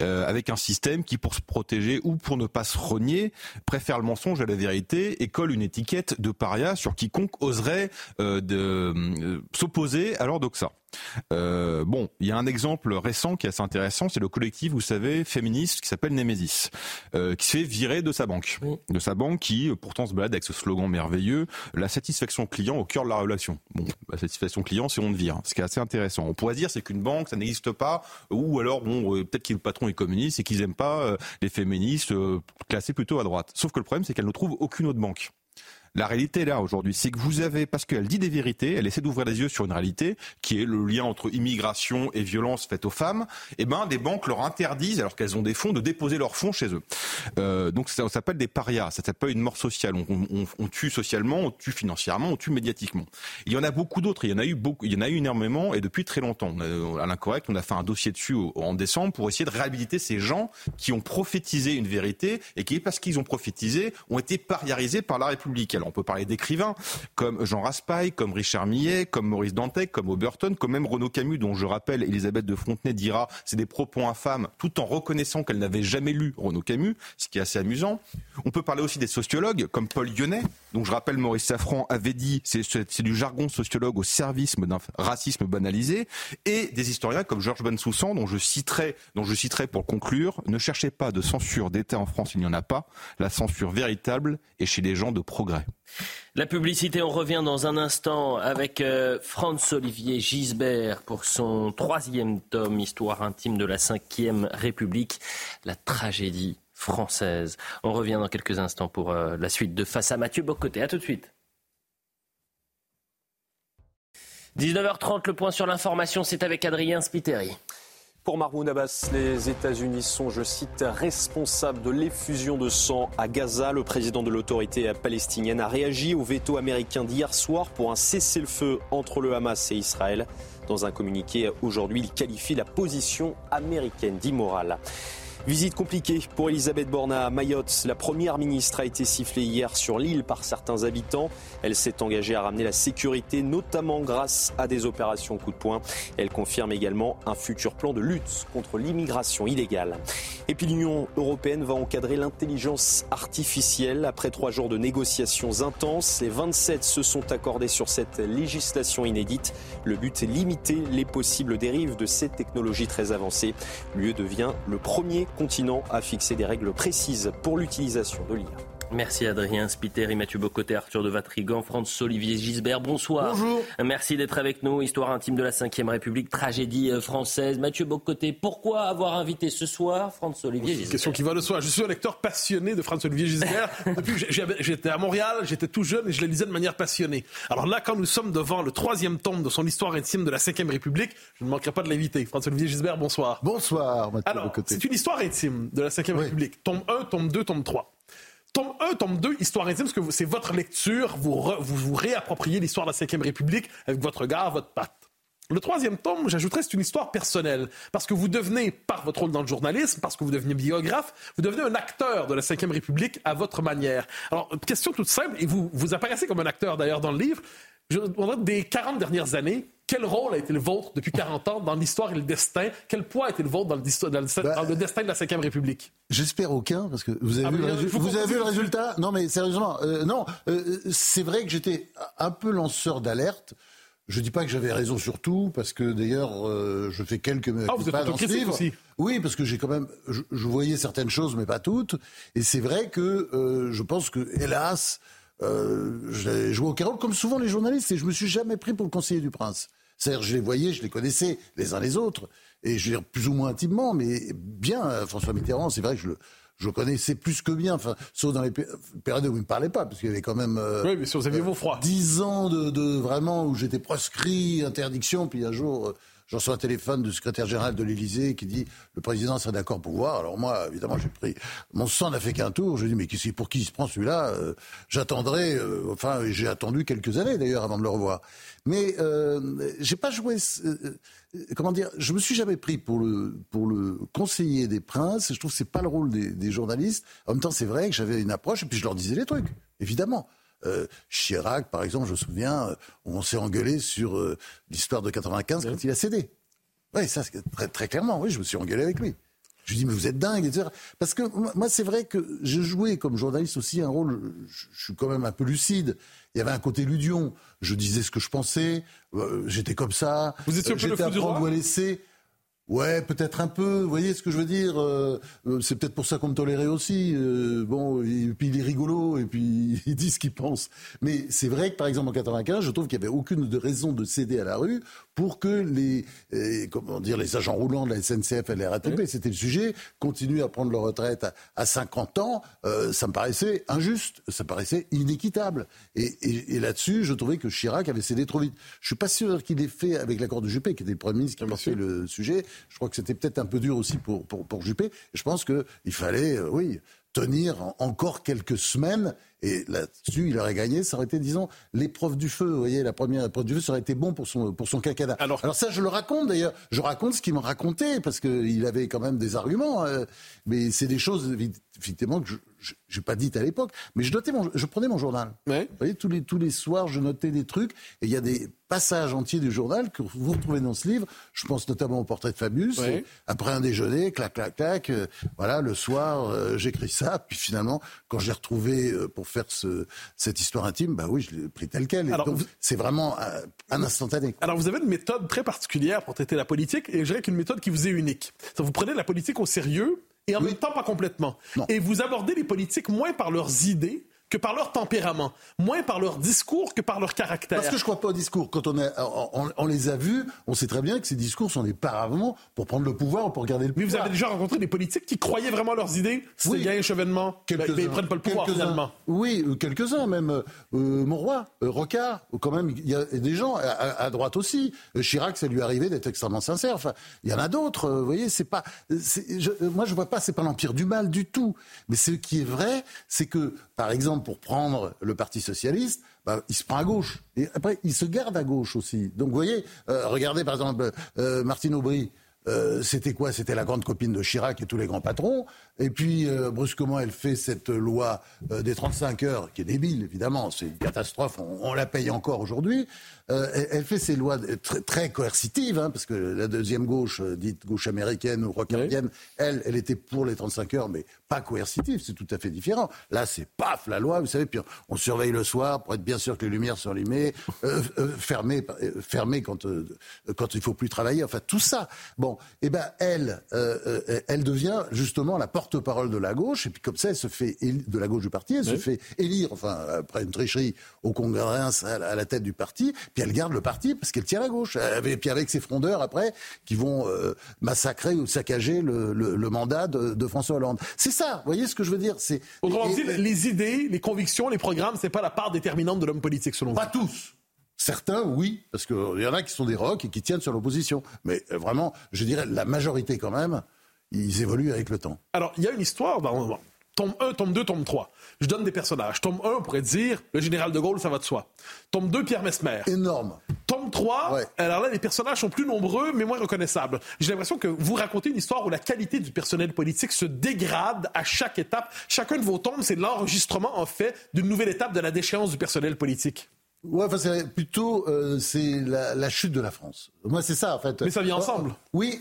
euh, avec un système qui, pour se protéger ou pour ne pas se renier, préfère le mensonge à la vérité et colle une étiquette de paria sur quiconque oserait euh, s'opposer à leur doxa. Euh, bon, il y a un exemple récent qui est assez intéressant, c'est le collectif, vous savez, féministe qui s'appelle Nemesis, euh, qui se fait virer de sa banque, Oui. de sa banque qui euh, pourtant se balade avec ce slogan merveilleux, la satisfaction client au cœur de la relation. Bon, la satisfaction client, c'est on te vire, ce qui est assez intéressant. On pourrait dire c'est qu'une banque, ça n'existe pas, ou alors bon, euh, peut-être que le patron est communiste et qu'ils aiment pas les féministes classés plutôt à droite. Sauf que le problème, c'est qu'elle ne trouve aucune autre banque. La réalité là aujourd'hui, c'est que vous avez, parce qu'elle dit des vérités, elle essaie d'ouvrir les yeux sur une réalité qui est le lien entre immigration et violence faite aux femmes. Et ben, des banques leur interdisent, alors qu'elles ont des fonds, de déposer leurs fonds chez eux. Euh, donc ça, s'appelle des parias, ça s'appelle une mort sociale. On, tue socialement, on tue financièrement, on tue médiatiquement. Il y en a beaucoup d'autres, il y en a eu beaucoup, il y en a eu énormément et depuis très longtemps. À l'incorrect, on a fait un dossier dessus en décembre pour essayer de réhabiliter ces gens qui ont prophétisé une vérité et qui, parce qu'ils ont prophétisé, ont été pariarisés par la République. On peut parler d'écrivains comme Jean Raspail, comme Richard Millet, comme Maurice Dantec, comme Oberton, comme même Renaud Camus, dont je rappelle, Elisabeth de Frontenay dira c'est des propos infâmes, tout en reconnaissant qu'elle n'avait jamais lu Renaud Camus, ce qui est assez amusant. On peut parler aussi des sociologues comme Paul Lyonnais, dont je rappelle Maurice Safran avait dit c'est du jargon sociologue au service d'un racisme banalisé, et des historiens comme Georges Bensoussan, dont je citerai, dont je citerai pour conclure, ne cherchez pas de censure d'État en France, il n'y en a pas. La censure véritable est chez les gens de progrès. La publicité, on revient dans un instant avec euh, Franz-Olivier Gisbert pour son troisième tome, Histoire intime de la Ve République, la tragédie française. On revient dans quelques instants pour euh, la suite de Face à Mathieu Bocoté. À tout de suite. 19h30, le point sur l'information, c'est avec Adrien Spiteri. Pour Mahmoud Abbas, les États-Unis sont, je cite, responsables de l'effusion de sang à Gaza. Le président de l'autorité palestinienne a réagi au veto américain d'hier soir pour un cessez-le-feu entre le Hamas et Israël. Dans un communiqué aujourd'hui, il qualifie la position américaine d'immorale. Visite compliquée pour Elisabeth Borne à Mayotte. La première ministre a été sifflée hier sur l'île par certains habitants. Elle s'est engagée à ramener la sécurité, notamment grâce à des opérations coup de poing. Elle confirme également un futur plan de lutte contre l'immigration illégale. Et puis l'Union européenne va encadrer l'intelligence artificielle. Après trois jours de négociations intenses, les 27 se sont accordés sur cette législation inédite. Le but est limiter les possibles dérives de ces technologies très avancées. L'UE devient le premier continent à fixer des règles précises pour l'utilisation de l'IA. Merci Adrien Spiteri, Mathieu Bocoté, Arthur de Vatrigan, Franz Olivier Gisbert. Bonsoir. Bonjour. Merci d'être avec nous. Histoire intime de la Ve République, tragédie euh, française. Mathieu Bocoté, pourquoi avoir invité ce soir Franz Olivier Gisbert Question qui va de soi. Je suis un lecteur passionné de François-Olivier Gisbert. Depuis que j'étais à Montréal, j'étais tout jeune et je le lisais de manière passionnée. Alors là, quand nous sommes devant le troisième tome de son histoire intime de la Ve République, je ne manquerai pas de l'inviter. François-Olivier Gisbert, bonsoir. Bonsoir, Mathieu Alors, Bocoté. c'est une histoire intime de la Ve Oui. République. Tome 1, tome 2, tome 3. Tome 1, tome 2, histoire intime, parce que c'est votre lecture, vous, vous réappropriez l'histoire de la Ve République avec votre regard, votre patte. Le troisième tome, j'ajouterais, c'est une histoire personnelle. Parce que vous devenez, par votre rôle dans le journalisme, parce que vous devenez biographe, vous devenez un acteur de la Ve République à votre manière. Alors, question toute simple, et vous, vous apparaissez comme un acteur d'ailleurs dans le livre. Je me demanderais, des 40 dernières années, quel rôle a été le vôtre depuis 40 ans dans l'histoire et le destin? Quel poids a été le vôtre dans le, dis- dans le- Bah, dans le destin de la Ve République? J'espère aucun, parce que vous avez, Ah, vu, le, vous avez vu le résultat? Non, mais sérieusement, euh, non, euh, c'est vrai que j'étais un peu lanceur d'alerte. Je dis pas que j'avais raison sur tout, parce que d'ailleurs, euh, je fais quelques Ah, vous êtes pas dans ce autocritique livre. aussi. Oui, parce que j'ai quand même, je, je voyais certaines choses, mais pas toutes. Et c'est vrai que je pense que, hélas, euh, j'ai joué au carreau comme souvent les journalistes, et je me suis jamais pris pour le conseiller du prince. C'est-à-dire, je les voyais, je les connaissais les uns les autres, et je veux dire, plus ou moins intimement, mais bien, euh, François Mitterrand, c'est vrai que je le, je connaissais plus que bien, enfin, sauf dans les périodes où il ne me parlait pas, parce qu'il y avait quand même. Euh, oui, mais si vous aviez vos froids. Dix ans de, de, vraiment où j'étais proscrit, interdiction, puis un jour. J'en reçois un téléphone du secrétaire général de l'Élysée qui dit le président serait d'accord pour voir. Alors moi, évidemment, j'ai pris mon sang n'a fait qu'un tour. Je dis mais pour qui il se prend celui-là? Euh, J'attendrai. Euh, enfin, j'ai attendu quelques années d'ailleurs avant de le revoir. Mais euh, j'ai pas joué. Euh, comment dire Je me suis jamais pris pour le pour le conseiller des princes. Je trouve que c'est pas le rôle des, des journalistes. En même temps, c'est vrai que j'avais une approche et puis je leur disais les trucs, évidemment. Euh, Chirac, par exemple, je me souviens, euh, on s'est engueulé sur euh, l'histoire de 95 quand il a cédé. Oui, ça, très, très clairement, oui, je me suis engueulé avec lui. Je lui dis, mais vous êtes dingue, etc. Parce que moi, c'est vrai que j'ai joué comme journaliste aussi un rôle, je, suis quand même un peu lucide. Il y avait un côté ludion. Je disais ce que je pensais, j'étais comme ça. Vous étiez un peu le fou du roi ou à laisser. Ouais, peut-être un peu. Vous voyez ce que je veux dire euh, euh, C'est peut-être pour ça qu'on me tolérait aussi. Euh, bon, et puis il est rigolo et puis il dit ce qu'il pense. Mais c'est vrai que par exemple en 95, je trouve qu'il n'y avait aucune de raison de céder à la rue pour que les comment dire les agents roulants de la SNCF et la RATP, c'était le sujet, continuent à prendre leur retraite à, 50 ans. ça me paraissait injuste, ça me paraissait inéquitable. Et, là-dessus, je trouvais que Chirac avait cédé trop vite. Je suis pas sûr qu'il ait fait avec l'accord de Juppé, qui était le premier ministre qui a fait le sujet. Je crois que c'était peut-être un peu dur aussi pour, pour, pour Juppé. je pense qu'il fallait, euh, oui, tenir encore quelques semaines. Et là-dessus, il aurait gagné. Ça aurait été, disons, l'épreuve du feu. Vous voyez, la première épreuve du feu, ça aurait été bon pour son, pour son quinquennat. Alors, Alors ça, je le raconte d'ailleurs. Je raconte ce qu'il me racontait parce qu'il avait quand même des arguments. Euh, mais c'est des choses, effectivement, que je n'ai pas dites à l'époque. Mais je, notais je prenais mon journal. Vous voyez, tous les, tous les soirs, je notais des trucs. Et il y a des passage entier du journal que vous retrouvez dans ce livre. Je pense notamment au portrait de Fabius. Après un déjeuner, clac, clac, clac. Euh, voilà, le soir, euh, j'écris ça. Puis finalement, quand j'ai retrouvé euh, pour faire ce, cette histoire intime, bah oui, je l'ai pris tel quel. donc, c'est vraiment un, instantané. Alors, vous avez une méthode très particulière pour traiter la politique, et je dirais qu'une méthode qui vous est unique. Ça, vous prenez la politique au sérieux, et en même temps pas complètement. Et vous abordez les politiques moins par leurs idées que par leur tempérament, moins par leur discours que par leur caractère. Parce que je crois pas au discours. Quand on, on, les a vus, on sait très bien que ces discours sont des paravents pour prendre le pouvoir ou pour garder le pouvoir. Mais vous avez déjà rencontré des politiques qui croyaient vraiment leurs idées C'était oui. un chevènement. Ben, ben, ils prennent pas le pouvoir finalement. Oui, euh, quelques-uns même. Euh, Monroy, euh, Rocard, quand même, il y a des gens à, droite aussi. Euh, Chirac, ça lui arrivé d'être extrêmement sincère. Enfin, il y en a d'autres. vous voyez, c'est pas. Je, moi, je vois pas. C'est pas l'empire du mal du tout. Mais ce qui est vrai, c'est que, par exemple pour prendre le Parti socialiste, bah, il se prend à gauche. Et après, il se garde à gauche aussi. Donc, vous voyez, euh, regardez par exemple euh, Martine Aubry. Euh, c'était quoi? C'était la grande copine de Chirac et tous les grands patrons. Et puis, brusquement, elle fait cette loi des 35 heures, qui est débile, évidemment. C'est une catastrophe. On, la paye encore aujourd'hui. elle fait ces lois très, coercitives, hein, parce que la deuxième gauche, dite gauche américaine ou rocardienne, elle, elle était pour les 35 heures, mais pas coercitif, c'est tout à fait différent. Là, c'est paf, la loi, vous savez, puis on surveille le soir pour être bien sûr que les lumières sont allumées, euh, euh, fermées, euh, quand, quand il faut plus travailler, enfin tout ça. Bon, eh ben elle, elle devient justement la porte-parole de la gauche, et puis comme ça, elle se fait, de la gauche du parti, elle se fait élire, enfin, après une tricherie au Congrès à la tête du parti, puis elle garde le parti parce qu'elle tient la gauche. Et puis avec ses frondeurs après, qui vont massacrer ou saccager le, le, mandat de, de François Hollande. C'est vous voyez ce que je veux dire C'est Autrement dit, les idées, les convictions, les programmes, c'est pas la part déterminante de l'homme politique, selon vous Pas tous. Certains, oui, parce qu'il y en a qui sont des rocs et qui tiennent sur l'opposition. Mais euh, vraiment, je dirais, la majorité quand même, ils évoluent avec le temps. Alors, il y a une histoire dans, Tome 1, tome 2, tome 3. Je donne des personnages. Tome 1, on pourrait dire le général de Gaulle, ça va de soi. Tome 2, Pierre Mesmer. Énorme. Tome 3, alors là, les personnages sont plus nombreux, mais moins reconnaissables. J'ai l'impression que vous racontez une histoire où la qualité du personnel politique se dégrade à chaque étape. Chacun de vos tomes, c'est l'enregistrement, en fait, d'une nouvelle étape de la déchéance du personnel politique. Ouais, enfin, c'est plutôt euh, c'est la, chute de la France. Moi, c'est ça, en fait. Mais ça vient ensemble. Oui,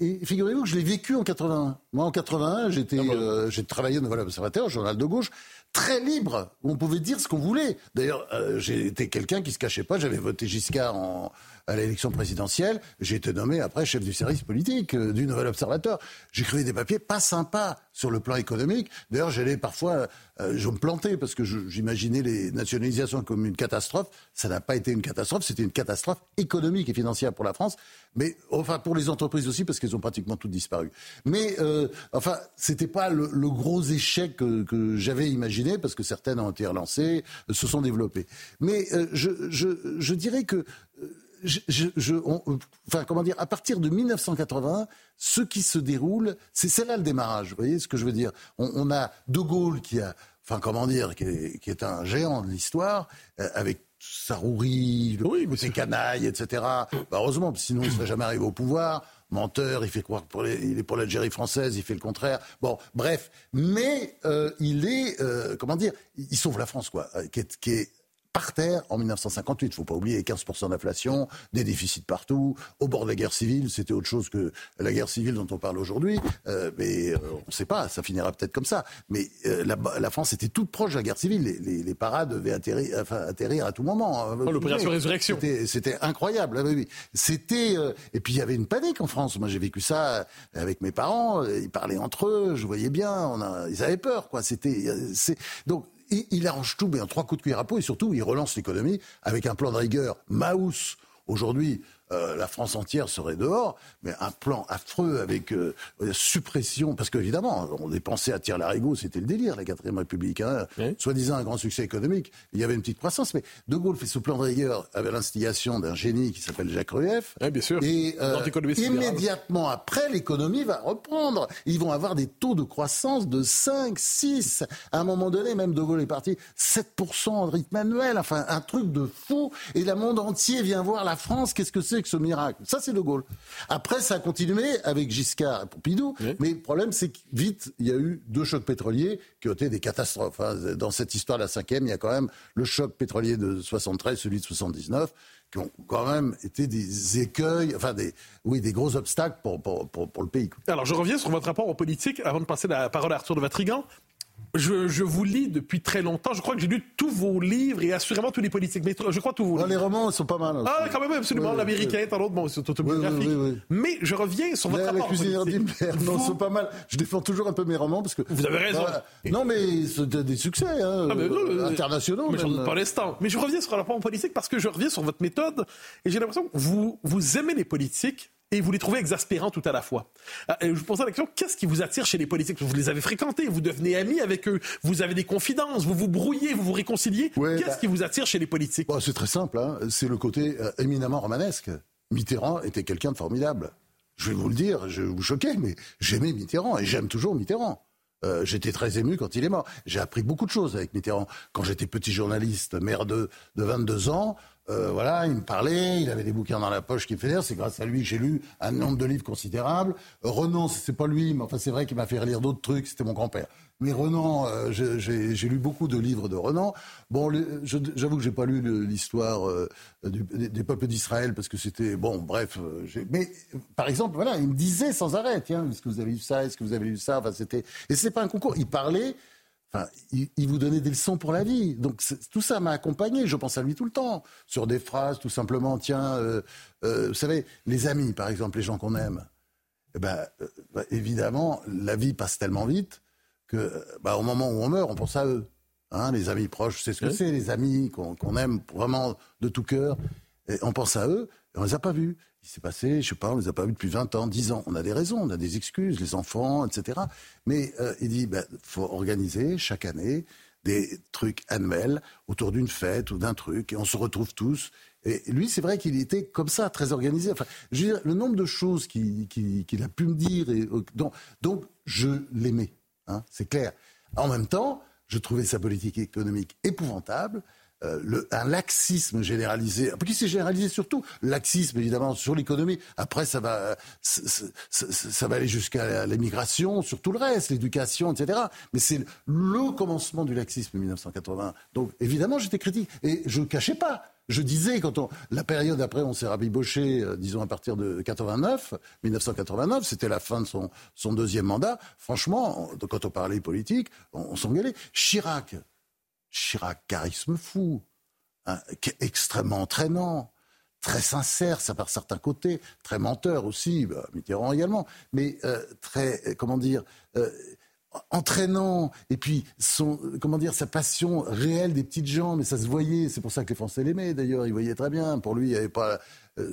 et, figurez-vous que je l'ai vécu en 81. Moi, en 81, j'étais, ah euh, j'ai travaillé dans l'Observateur, journal de gauche, très libre, où on pouvait dire ce qu'on voulait. D'ailleurs, euh, été quelqu'un qui se cachait pas. J'avais voté Giscard en, à l'élection présidentielle. J'ai été nommé après chef du service politique du Nouvel Observateur. J'écrivais des papiers pas sympas sur le plan économique. D'ailleurs, j'allais parfois, euh, je me plantais parce que j'imaginais les nationalisations comme une catastrophe. Ça n'a pas été une catastrophe, c'était une catastrophe économique et financière pour la France, mais enfin pour les entreprises aussi parce qu'elles ont pratiquement toutes disparu. Mais euh, enfin, c'était pas le, gros échec que, j'avais imaginé parce que certaines ont été relancées, se sont développées. Mais euh, je dirais que je, enfin, comment dire, à partir de 1980, ce qui se déroule, c'est là le démarrage. Vous voyez ce que je veux dire on, a De Gaulle qui a, enfin, comment dire, qui est, un géant de l'histoire, euh, avec sa rouerie, ses canailles, etc. Bah, heureusement, sinon il ne serait jamais arrivé au pouvoir. Menteur, il fait croire qu'il est pour l'Algérie française, il fait le contraire. Bon, bref, mais euh, il est, euh, comment dire, il sauve la France, quoi, qui qui est par terre en 1958. Il ne faut pas oublier 15% d'inflation, des déficits partout, au bord de la guerre civile. C'était autre chose que la guerre civile dont on parle aujourd'hui. Euh, mais euh, on ne sait pas, ça finira peut-être comme ça. Mais euh, la, France était toute proche de la guerre civile. Les, les, parades devaient atterrir, enfin, atterrir, à tout moment. Oh, L'opération Résurrection. C'était incroyable. Ah oui, C'était et puis il y avait une panique en France. Moi j'ai vécu ça avec mes parents. Ils parlaient entre eux. Je voyais bien. On a, ils avaient peur. Quoi. C'était donc il, arrange tout, mais en trois coups de cuir à peau, et surtout, il relance l'économie avec un plan de rigueur. Maus, aujourd'hui, euh, la France entière serait dehors, mais un plan affreux avec euh, suppression, parce qu'évidemment, on dépensait à tir larigot, c'était le délire, la 4 République, hein, soi-disant un grand succès économique, il y avait une petite croissance, mais De Gaulle fait ce plan de rigueur avec l'instigation d'un génie qui s'appelle Jacques Rueff, bien sûr. et euh, immédiatement après, l'économie va reprendre, ils vont avoir des taux de croissance de 5, 6, à un moment donné, même De Gaulle est parti, 7% de rythme annuel, enfin un truc de fou, et le monde entier vient voir la France, qu'est-ce que c'est ce miracle. Ça, c'est De Gaulle. Après, ça a continué avec Giscard et Pompidou. Mais le problème, c'est que vite, il y a eu deux chocs pétroliers qui ont été des catastrophes. Hein. Dans cette histoire la cinquième, il y a quand même le choc pétrolier de 73, celui de 79 qui ont quand même été des écueils, enfin des, oui, des gros obstacles pour, pour, pour, le pays. Alors je reviens sur votre rapport en politique avant de passer la parole à Arthur de Vatrigan je, vous lis depuis très longtemps. Je crois que j'ai lu tous vos livres et assurément tous les politiques. Mais je crois tous vos livres. Les romans sont pas mal. Ah, quand même, absolument. L'américain, tant d'autres, bon, c'est autobiographique. mais je reviens sur votre rapport. La d'Himmler, non, c'est pas mal. Je défends toujours un peu mes romans parce que. Vous avez raison. non, mais c'est des succès hein, ah, euh, internationaux. Mais j'en pas l'instant. Mais je reviens sur le rapport politique parce que je reviens sur votre méthode et j'ai l'impression que vous, vous aimez les politiques et vous les trouvez exaspérants tout à la fois. Euh, je vous pose la question, qu'est-ce qui vous attire chez les politiques? Vous les avez fréquentés, vous devenez amis avec eux, vous avez des confidences, vous vous brouillez, vous vous réconciliez. qu'est-ce bah, qui vous attire chez les politiques? C'est très simple, hein. c'est le côté euh, éminemment romanesque. Mitterrand était quelqu'un de formidable. Je vais vous le dire, je vais vous choquer, mais j'aimais Mitterrand et j'aime toujours Mitterrand. Euh, j'étais très ému quand il est mort. J'ai appris beaucoup de choses avec Mitterrand. Quand j'étais petit journaliste, maire de, de 22 ans, euh, voilà, il me parlait, il avait des bouquins dans la poche qui me C'est grâce à lui que j'ai lu un nombre de livres considérable. Euh, Renan, c'est pas lui, mais enfin c'est vrai qu'il m'a fait relire d'autres trucs. C'était mon grand-père. Mais Renan, euh, j'ai lu beaucoup de livres de Renan. Bon, j'avoue que j'ai pas lu l'histoire des, peuples d'Israël parce que c'était bon. Bref, mais par exemple, voilà, il me disait sans arrêt, tiens, est-ce que vous avez lu ça Est-ce que vous avez lu ça Enfin, c'était et c'est pas un concours. Il parlait il, vous donnait des leçons pour la vie. Donc tout ça m'a accompagné. Je pense à lui tout le temps sur des phrases, tout simplement. Tiens, euh, euh, vous savez, les amis, par exemple, les gens qu'on aime. Eh ben, euh, bah, évidemment, la vie passe tellement vite que, bah, au moment où on meurt, on pense à eux. Hein, les amis proches, c'est ce que c'est, les amis qu'on aime vraiment de tout cœur. Et on pense à eux, et on les a pas vus s'est passé, je sais pas, on les a pas vus depuis 20 ans, 10 ans. On a des raisons, on a des excuses, les enfants, etc. Mais euh, il dit, ben, faut organiser chaque année des trucs annuels autour d'une fête ou d'un truc, et on se retrouve tous. Et lui, c'est vrai qu'il était comme ça, très organisé. Enfin, je veux dire, le nombre de choses qu'il a pu me dire, et, euh, donc, donc je l'aimais, hein, c'est clair. En même temps, je trouvais sa politique économique épouvantable. Euh, un laxisme généralisé, qui s'est généralisé surtout, laxisme évidemment sur l'économie. Après, ça va, ça, va aller jusqu'à l'émigration, sur tout le reste, l'éducation, etc. Mais c'est le commencement du laxisme 1980. Donc évidemment, j'étais critique et je ne cachais pas. Je disais, quand on, la période après, on s'est rabiboché, euh, disons à partir de 89, 1989, c'était la fin de son, son deuxième mandat. Franchement, quand on parlait politique, on, on s'engueulait. Chirac, Chirac, charisme fou, hein, extrêmement entraînant, très sincère, ça par certains côtés, très menteur aussi, bah, Mitterrand également, mais euh, très, comment dire, euh, entraînant et puis son comment dire sa passion réelle des petites gens mais ça se voyait c'est pour ça que les Français l'aimaient d'ailleurs ils voyaient très bien pour lui il n'y avait pas euh,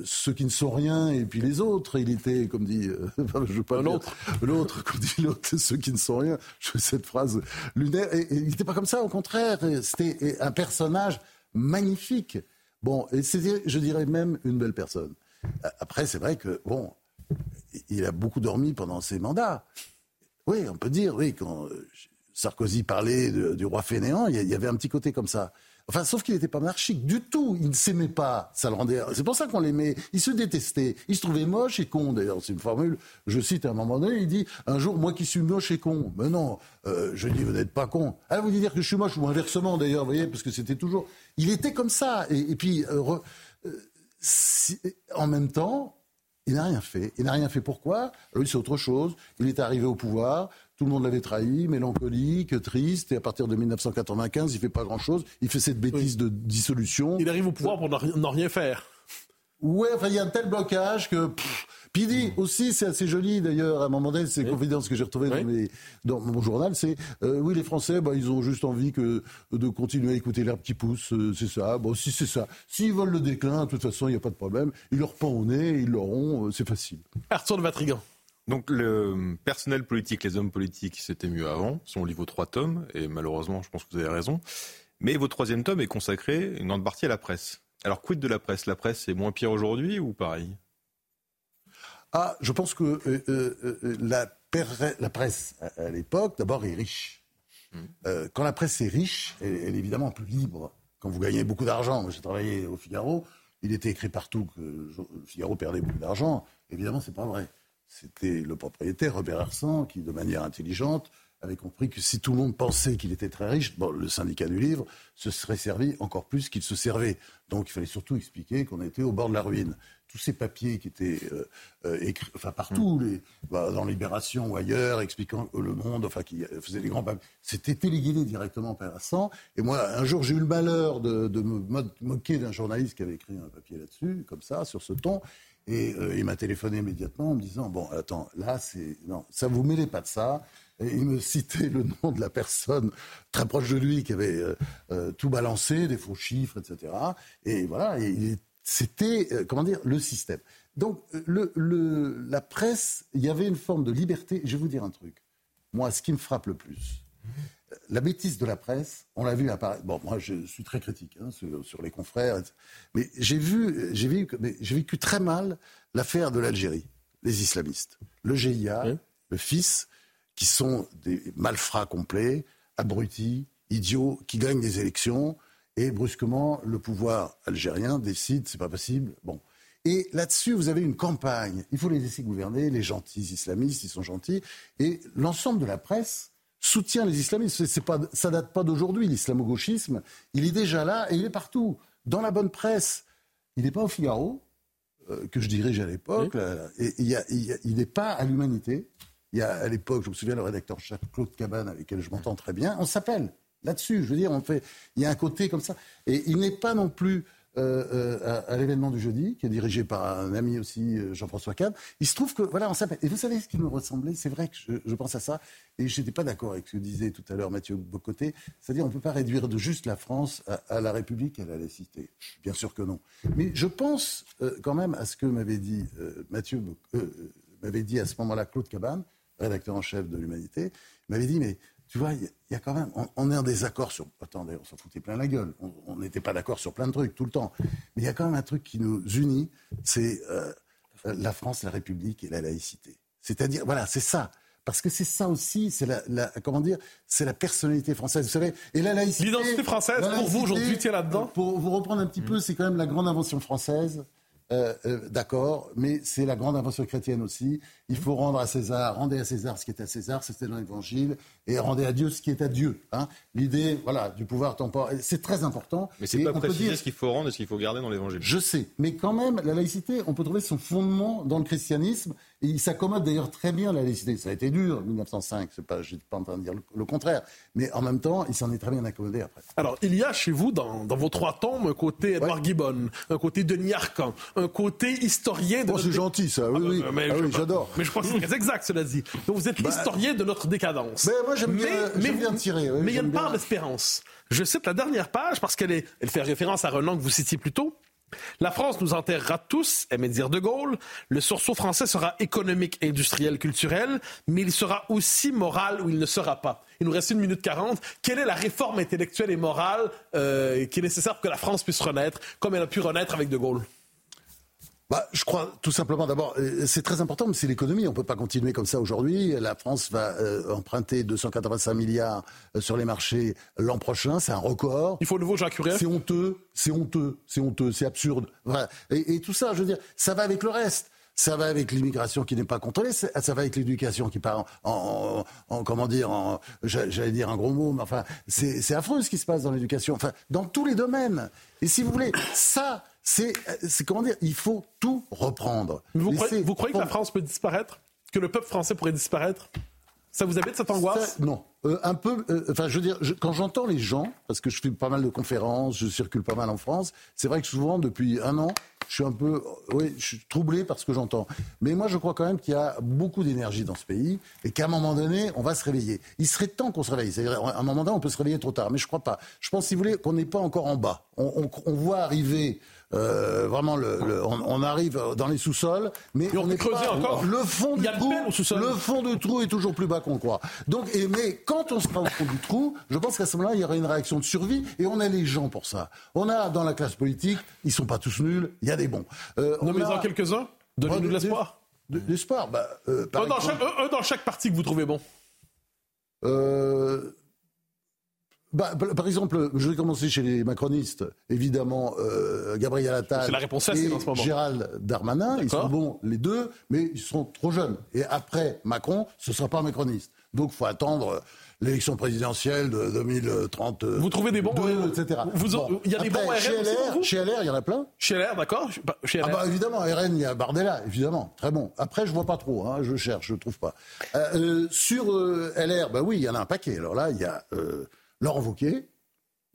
ceux qui ne sont rien et puis les autres. Il était comme dit euh, je veux pas l'autre l'autre comme dit l'autre ceux qui ne sont rien. Je fais cette phrase lunaire. Et, il n'était pas comme ça au contraire. C'était un personnage magnifique. Bon et c'était je dirais même une belle personne. Après c'est vrai que bon il a beaucoup dormi pendant ses mandats. Oui, on peut dire, oui, quand euh, Sarkozy parlait du roi fainéant, il y avait un petit côté comme ça. Enfin, sauf qu'il n'était pas monarchique du tout. Il ne s'aimait pas. Ça le rendait. C'est pour ça qu'on l'aimait. Il se détestait. Il se trouvait moche et con. D'ailleurs, c'est une formule. Je cite à un moment donné. Il dit un jour, moi qui suis moche et con. Mais non. Euh, je dis, vous n'êtes pas con. Ah, vous dire que je suis moche ou inversement d'ailleurs. Vous voyez, parce que c'était toujours. Il était comme ça. Et, puis, euh, en même temps, il n'a rien fait. Il n'a rien fait pourquoi? Lui, c'est autre chose. Il est arrivé au pouvoir, tout le monde l'avait trahi, mélancolique, triste, et à partir de 1995, il fait pas grand-chose. Il fait cette bêtise de dissolution. Il arrive au pouvoir pour n'en rien faire. Ouais, enfin, il y a un tel blocage que. Puis il dit aussi, c'est assez joli d'ailleurs, à un moment donné, c'est confidence que j'ai retrouvé dans, mon journal, c'est euh, oui, les Français, bah, ils ont juste envie que, de continuer à écouter l'herbe qui pousse, euh, c'est ça. Bon, si c'est ça. S'ils veulent le déclin, de toute façon, il n'y a pas de problème. Ils leur pend au nez, ils l'auront, euh, c'est facile. Arthur de Vatrigan. Donc le personnel politique, les hommes politiques, c'était mieux avant. Si on lit vos trois tomes, et malheureusement, je pense que vous avez raison. Mais votre troisième tome est consacré une grande partie à la presse. Alors quid de la presse? La presse est moins pire aujourd'hui ou pareil? Ah, je pense que euh, euh, euh, la, la, presse, à, l'époque, d'abord, est riche. Hmm. quand la presse est riche, elle, est évidemment plus libre. Quand vous gagnez beaucoup d'argent, j'ai travaillé au Figaro, il était écrit partout que le Figaro perdait beaucoup d'argent. Évidemment, c'est pas vrai. C'était le propriétaire, Robert Arsan, qui, de manière intelligente, avait compris que si tout le monde pensait qu'il était très riche, bon, le syndicat du livre se serait servi encore plus qu'il se servait. Donc il fallait surtout expliquer qu'on était au bord de la ruine tous ces papiers qui étaient euh, euh, écrits, enfin partout, mm. les, bah, dans Libération ou ailleurs, expliquant Le Monde, enfin qui faisait des grands papiers, c'était téléguidé directement par Vincent. Et moi, un jour, j'ai eu le malheur de, me moquer d'un journaliste qui avait écrit un papier là-dessus, comme ça, sur ce ton. Et euh, il m'a téléphoné immédiatement en me disant Bon, attends, là, c'est. Non, ça vous mêlez pas de ça. Il me citait le nom de la personne très proche de lui qui avait tout balancé, des faux chiffres, etc. Et voilà, c'était, euh, comment dire, le système. Donc, le, la presse, il y avait une forme de liberté. Je vais vous dire un truc. Moi, ce qui me frappe le plus, la bêtise de la presse, on l'a vu apparaître. Bon, moi, je suis très critique hein, sur, les confrères, mais j'ai vu, j'ai vécu, j'ai vécu très mal l'affaire de l'Algérie, les islamistes, le GIA, le FIS, qui sont des malfrats complets, abrutis, idiots, qui gagnent des élections, et brusquement, le pouvoir algérien décide, c'est pas possible. Bon. Et là-dessus, vous avez une campagne. Il faut les laisser gouverner, les gentils islamistes, ils sont gentils. Et l'ensemble de la presse soutient les islamistes. C'est pas, ça date pas d'aujourd'hui, l'islamo-gauchisme. Il est déjà là et il est partout. Dans la bonne presse. Il n'est pas au Figaro, euh, que je dirige à l'époque. Et il n'est pas à l'humanité. Il y a à l'époque, je me souviens, le rédacteur Claude Cabane, avec lequel je m'entends très bien, on s'appelle là-dessus. Je veux dire, on fait, il y a un côté comme ça. Et il n'est pas non plus euh, euh, à, l'événement du jeudi, qui est dirigé par un ami aussi, euh, Jean-François Cab. Il se trouve que, voilà, on s'appelle. Et vous savez ce qui me ressemblait? C'est vrai que je, pense à ça. Et je n'étais pas d'accord avec ce que disait tout à l'heure Mathieu Bocoté. C'est-à-dire, on ne peut pas réduire de juste la France à, la République et à la laïcité. Bien sûr que non. Mais je pense quand même à ce que m'avait dit Mathieu, m'avait dit à ce moment-là Claude Cabane, rédacteur en chef de l'Humanité. M'avait dit, mais tu vois, il y, a quand même, on, est en désaccord sur. Attendez, on s'en foutait plein la gueule. On n'était pas d'accord sur plein de trucs tout le temps. Mais il y a quand même un truc qui nous unit, c'est euh, la France, la République et la laïcité. C'est-à-dire, voilà, c'est ça. Parce que c'est ça aussi, c'est la, comment dire, c'est la personnalité française, vous savez. Et la laïcité. L'identité française, pour vous aujourd'hui, tiens là-dedans. Pour vous reprendre un petit peu, c'est quand même la grande invention française. Euh, euh, d'accord, mais c'est la grande invention chrétienne aussi. Il faut rendre à César, rendez à César ce qui est à César, c'était dans l'Évangile, et rendez à Dieu ce qui est à Dieu. Hein. L'idée, voilà, du pouvoir temporel, c'est très important. Mais c'est pas préciser dire... ce qu'il faut rendre et ce qu'il faut garder dans l'Évangile. Je sais, mais quand même, la laïcité, on peut trouver son fondement dans le christianisme, et il s'accommode d'ailleurs très bien la laïcité. Ça a été dur, 1905, c'est pas, je ne suis pas en train de dire le, contraire, mais en même temps, il s'en est très bien accommodé après. Alors, il y a chez vous, dans, vos trois tomes, un côté Edouard Gibbon, un côté Denis Arcan, un côté historien de Oh, c'est gentil ça, oui, oui, mais Ah oui, j'adore. Mais je crois que c'est très exact, cela dit. Donc vous êtes l'historien de notre décadence. Ben, moi, j'aime bien- bien tirer, oui, mais il y a une part d'espérance. Je cite la dernière page parce qu'elle elle fait référence à Renan que vous citiez plus tôt. La France nous enterrera tous, aimait dire De Gaulle. Le sursaut français sera économique, industriel, culturel, mais il sera aussi moral ou il ne sera pas. Il nous reste une minute quarante. Quelle est la réforme intellectuelle et morale euh, qui est nécessaire pour que la France puisse renaître, comme elle a pu renaître avec De Gaulle? Bah, je crois tout simplement d'abord, euh, c'est très important, mais c'est l'économie. On peut pas continuer comme ça aujourd'hui. La France va euh, emprunter 285 milliards euh, sur les marchés l'an prochain, c'est un record. Il faut le nouveau Jean Curé. C'est honteux, c'est honteux, c'est honteux, c'est absurde. Voilà. Et, et tout ça, je veux dire, ça va avec le reste. Ça va avec l'immigration qui n'est pas contrôlée, ça ça va avec l'éducation qui part en, en- en- comment dire, en, j'a- j'allais dire un gros mot, mais enfin, c'est affreux ce qui se passe dans l'éducation, enfin, dans tous les domaines. Et si vous voulez, ça, c'est, c'est comment dire, il faut tout reprendre. Mais Vous, croyez, vous croyez que la France peut disparaître? Que le peuple français pourrait disparaître? Ça vous habite cette angoisse? Ça, non. Euh, un peu. euh, Enfin, je veux dire, je- quand j'entends les gens, parce que je fais pas mal de conférences, je circule pas mal en France, c'est vrai que souvent, depuis un an, je suis un peu. euh, Oui, je suis troublé par ce que j'entends. Mais moi, je crois quand même qu'il y a beaucoup d'énergie dans ce pays et qu'à un moment donné, on va se réveiller. Il serait temps qu'on se réveille. C'est-à-dire, à un moment donné, on peut se réveiller trop tard. Mais je crois pas. Je pense, si vous voulez, qu'on n'est pas encore en bas. On, on- on voit arriver. Euh, vraiment, le, le- on, on arrive dans les sous-sols, mais Et on creuser pas. encore. Le fond du trou, le fond du trou est toujours plus bas qu'on croit. Donc, et, mais quand on sera au fond du trou, je pense qu'à ce moment-là, il y aura une réaction de survie et on a les gens pour ça. On a dans la classe politique, ils sont pas tous nuls, il y a des bons. Euh, on Nommez-en a- quelques-uns. Donnez-nous de de- l'espoir. de- de L'espoir, bah, euh, par Un dans, chaque, un- un dans chaque parti que vous trouvez bon. euh, bah, par exemple, je vais commencer chez les macronistes. Évidemment, euh, Gabriel Attal la réponse et en ce moment. Gérald Darmanin, ils sont bons les deux, mais ils sont trop jeunes. Et après Macron, ce ne sera pas un macroniste. Donc, il faut attendre l'élection présidentielle de 2030. Vous trouvez des bons, euh, etc. vous- il y a des bons RN chez LR, vous chez LR, il y en a plein. Chez LR, d'accord Ah bah évidemment, RN, il y a Bardella, évidemment, très bon. Après, je vois pas trop, hein, je cherche, je trouve pas. Euh, euh, sur euh, LR, bah oui, il y en a un paquet. Alors là, il y a euh, Laurent Wauquiez,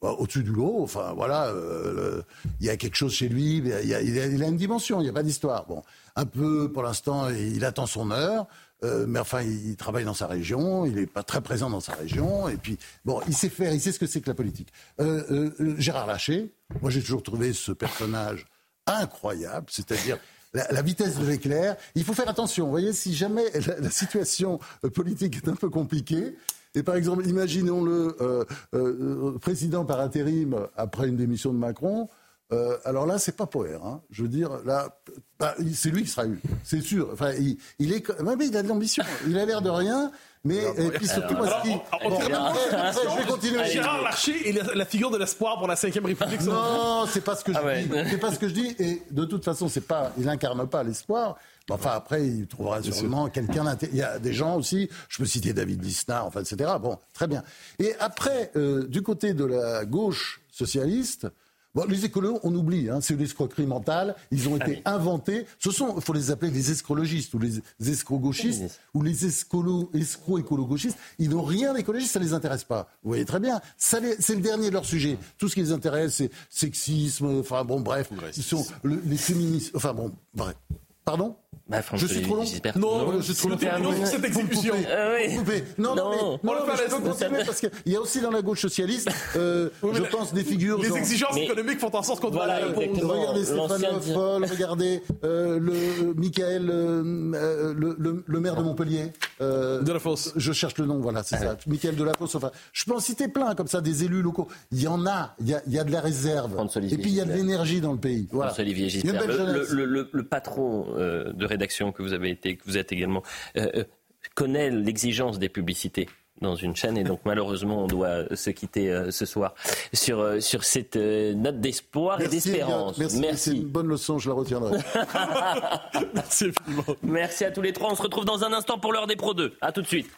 bah, au-dessus du lot, enfin voilà, euh, il y a quelque chose chez lui, il, a, une dimension, il n'y a pas d'histoire. Bon, un peu, pour l'instant, il attend son heure. euh, mais enfin, il, il travaille dans sa région, il n'est pas très présent dans sa région, et puis, bon, il sait faire, il sait ce que c'est que la politique. Euh, Gérard Larcher, moi j'ai toujours trouvé ce personnage incroyable, c'est-à-dire la, vitesse de l'éclair. Il faut faire attention, vous voyez, si jamais la, situation politique est un peu compliquée, et par exemple, imaginons-le euh, euh, président par intérim après une démission de Macron. euh, alors là, c'est pas poère. Hein. Je veux dire, là, bah, c'est lui qui sera eu, c'est sûr. Enfin, il, est, mais il a de l'ambition. Il a l'air de rien, mais et puis surtout, moi, ce qui- Alors, on- on- Bon, on- après, après, je vais continuer. Gérard Larcher est la, la figure de l'espoir pour la 5 République. Non, c'est pas ce que je Ah ouais. dis. C'est pas ce que je dis. Et de toute façon, c'est pas, il incarne pas l'espoir. Mais Enfin, après, il trouvera sûrement quelqu'un d'inté- Il y a des gens aussi, je peux citer David Lisnard, enfin, etc. Bon, très bien. Et après, euh, du côté de la gauche socialiste, Bon, les écolos, on oublie, hein, c'est une escroquerie mentale. Ils ont été inventés. Ce sont, il faut les appeler les escrologistes ou les escro-gauchistes ou les escolo, escro-écolo-gauchistes. Ils n'ont rien d'écologiste, ça les intéresse pas. Vous voyez très bien. Ça les- C'est le dernier de leur sujet. Tout ce qui les intéresse, c'est sexisme, enfin bon, bref. Ils sont le- les féministes. Enfin bon, bref. Pardon? Bah, Franck, Je suis trop long j'espère- Non, je suis trop long. Pour cette exécution. Vous me coupez. Ah oui. Vous me coupez. Non, non, Non. mais, On non, non, mais je peux continuer parce qu'il y a aussi dans la gauche socialiste, euh, je pense, des figures. Les genre- exigences Mais- économiques font en sorte qu'on doit Voilà, répondre. exactement. Regardez Stéphane Le Foll, regardez euh, le euh, Michael, euh, euh, le, le- le maire de Montpellier. euh, De la fosse. Je cherche le nom, voilà, c'est ça. Michael de la Fosse. Enfin, je peux en citer plein comme ça, des élus locaux. Il y en a, il y a, il y a de la réserve. Et puis il y a de l'énergie dans le pays. Voilà. Une Gisbert, le, patron euh, de rédaction que vous avez été, que vous êtes également, euh, euh, connaît l'exigence des publicités dans une chaîne et donc malheureusement on doit se quitter euh, ce soir sur, euh, sur cette euh, note d'espoir et Merci, d'espérance. Elliot. Merci. C'est une bonne leçon, je la retiendrai. Merci. Merci à tous les trois. On se retrouve dans un instant pour l'heure des Pro 2. À tout de suite.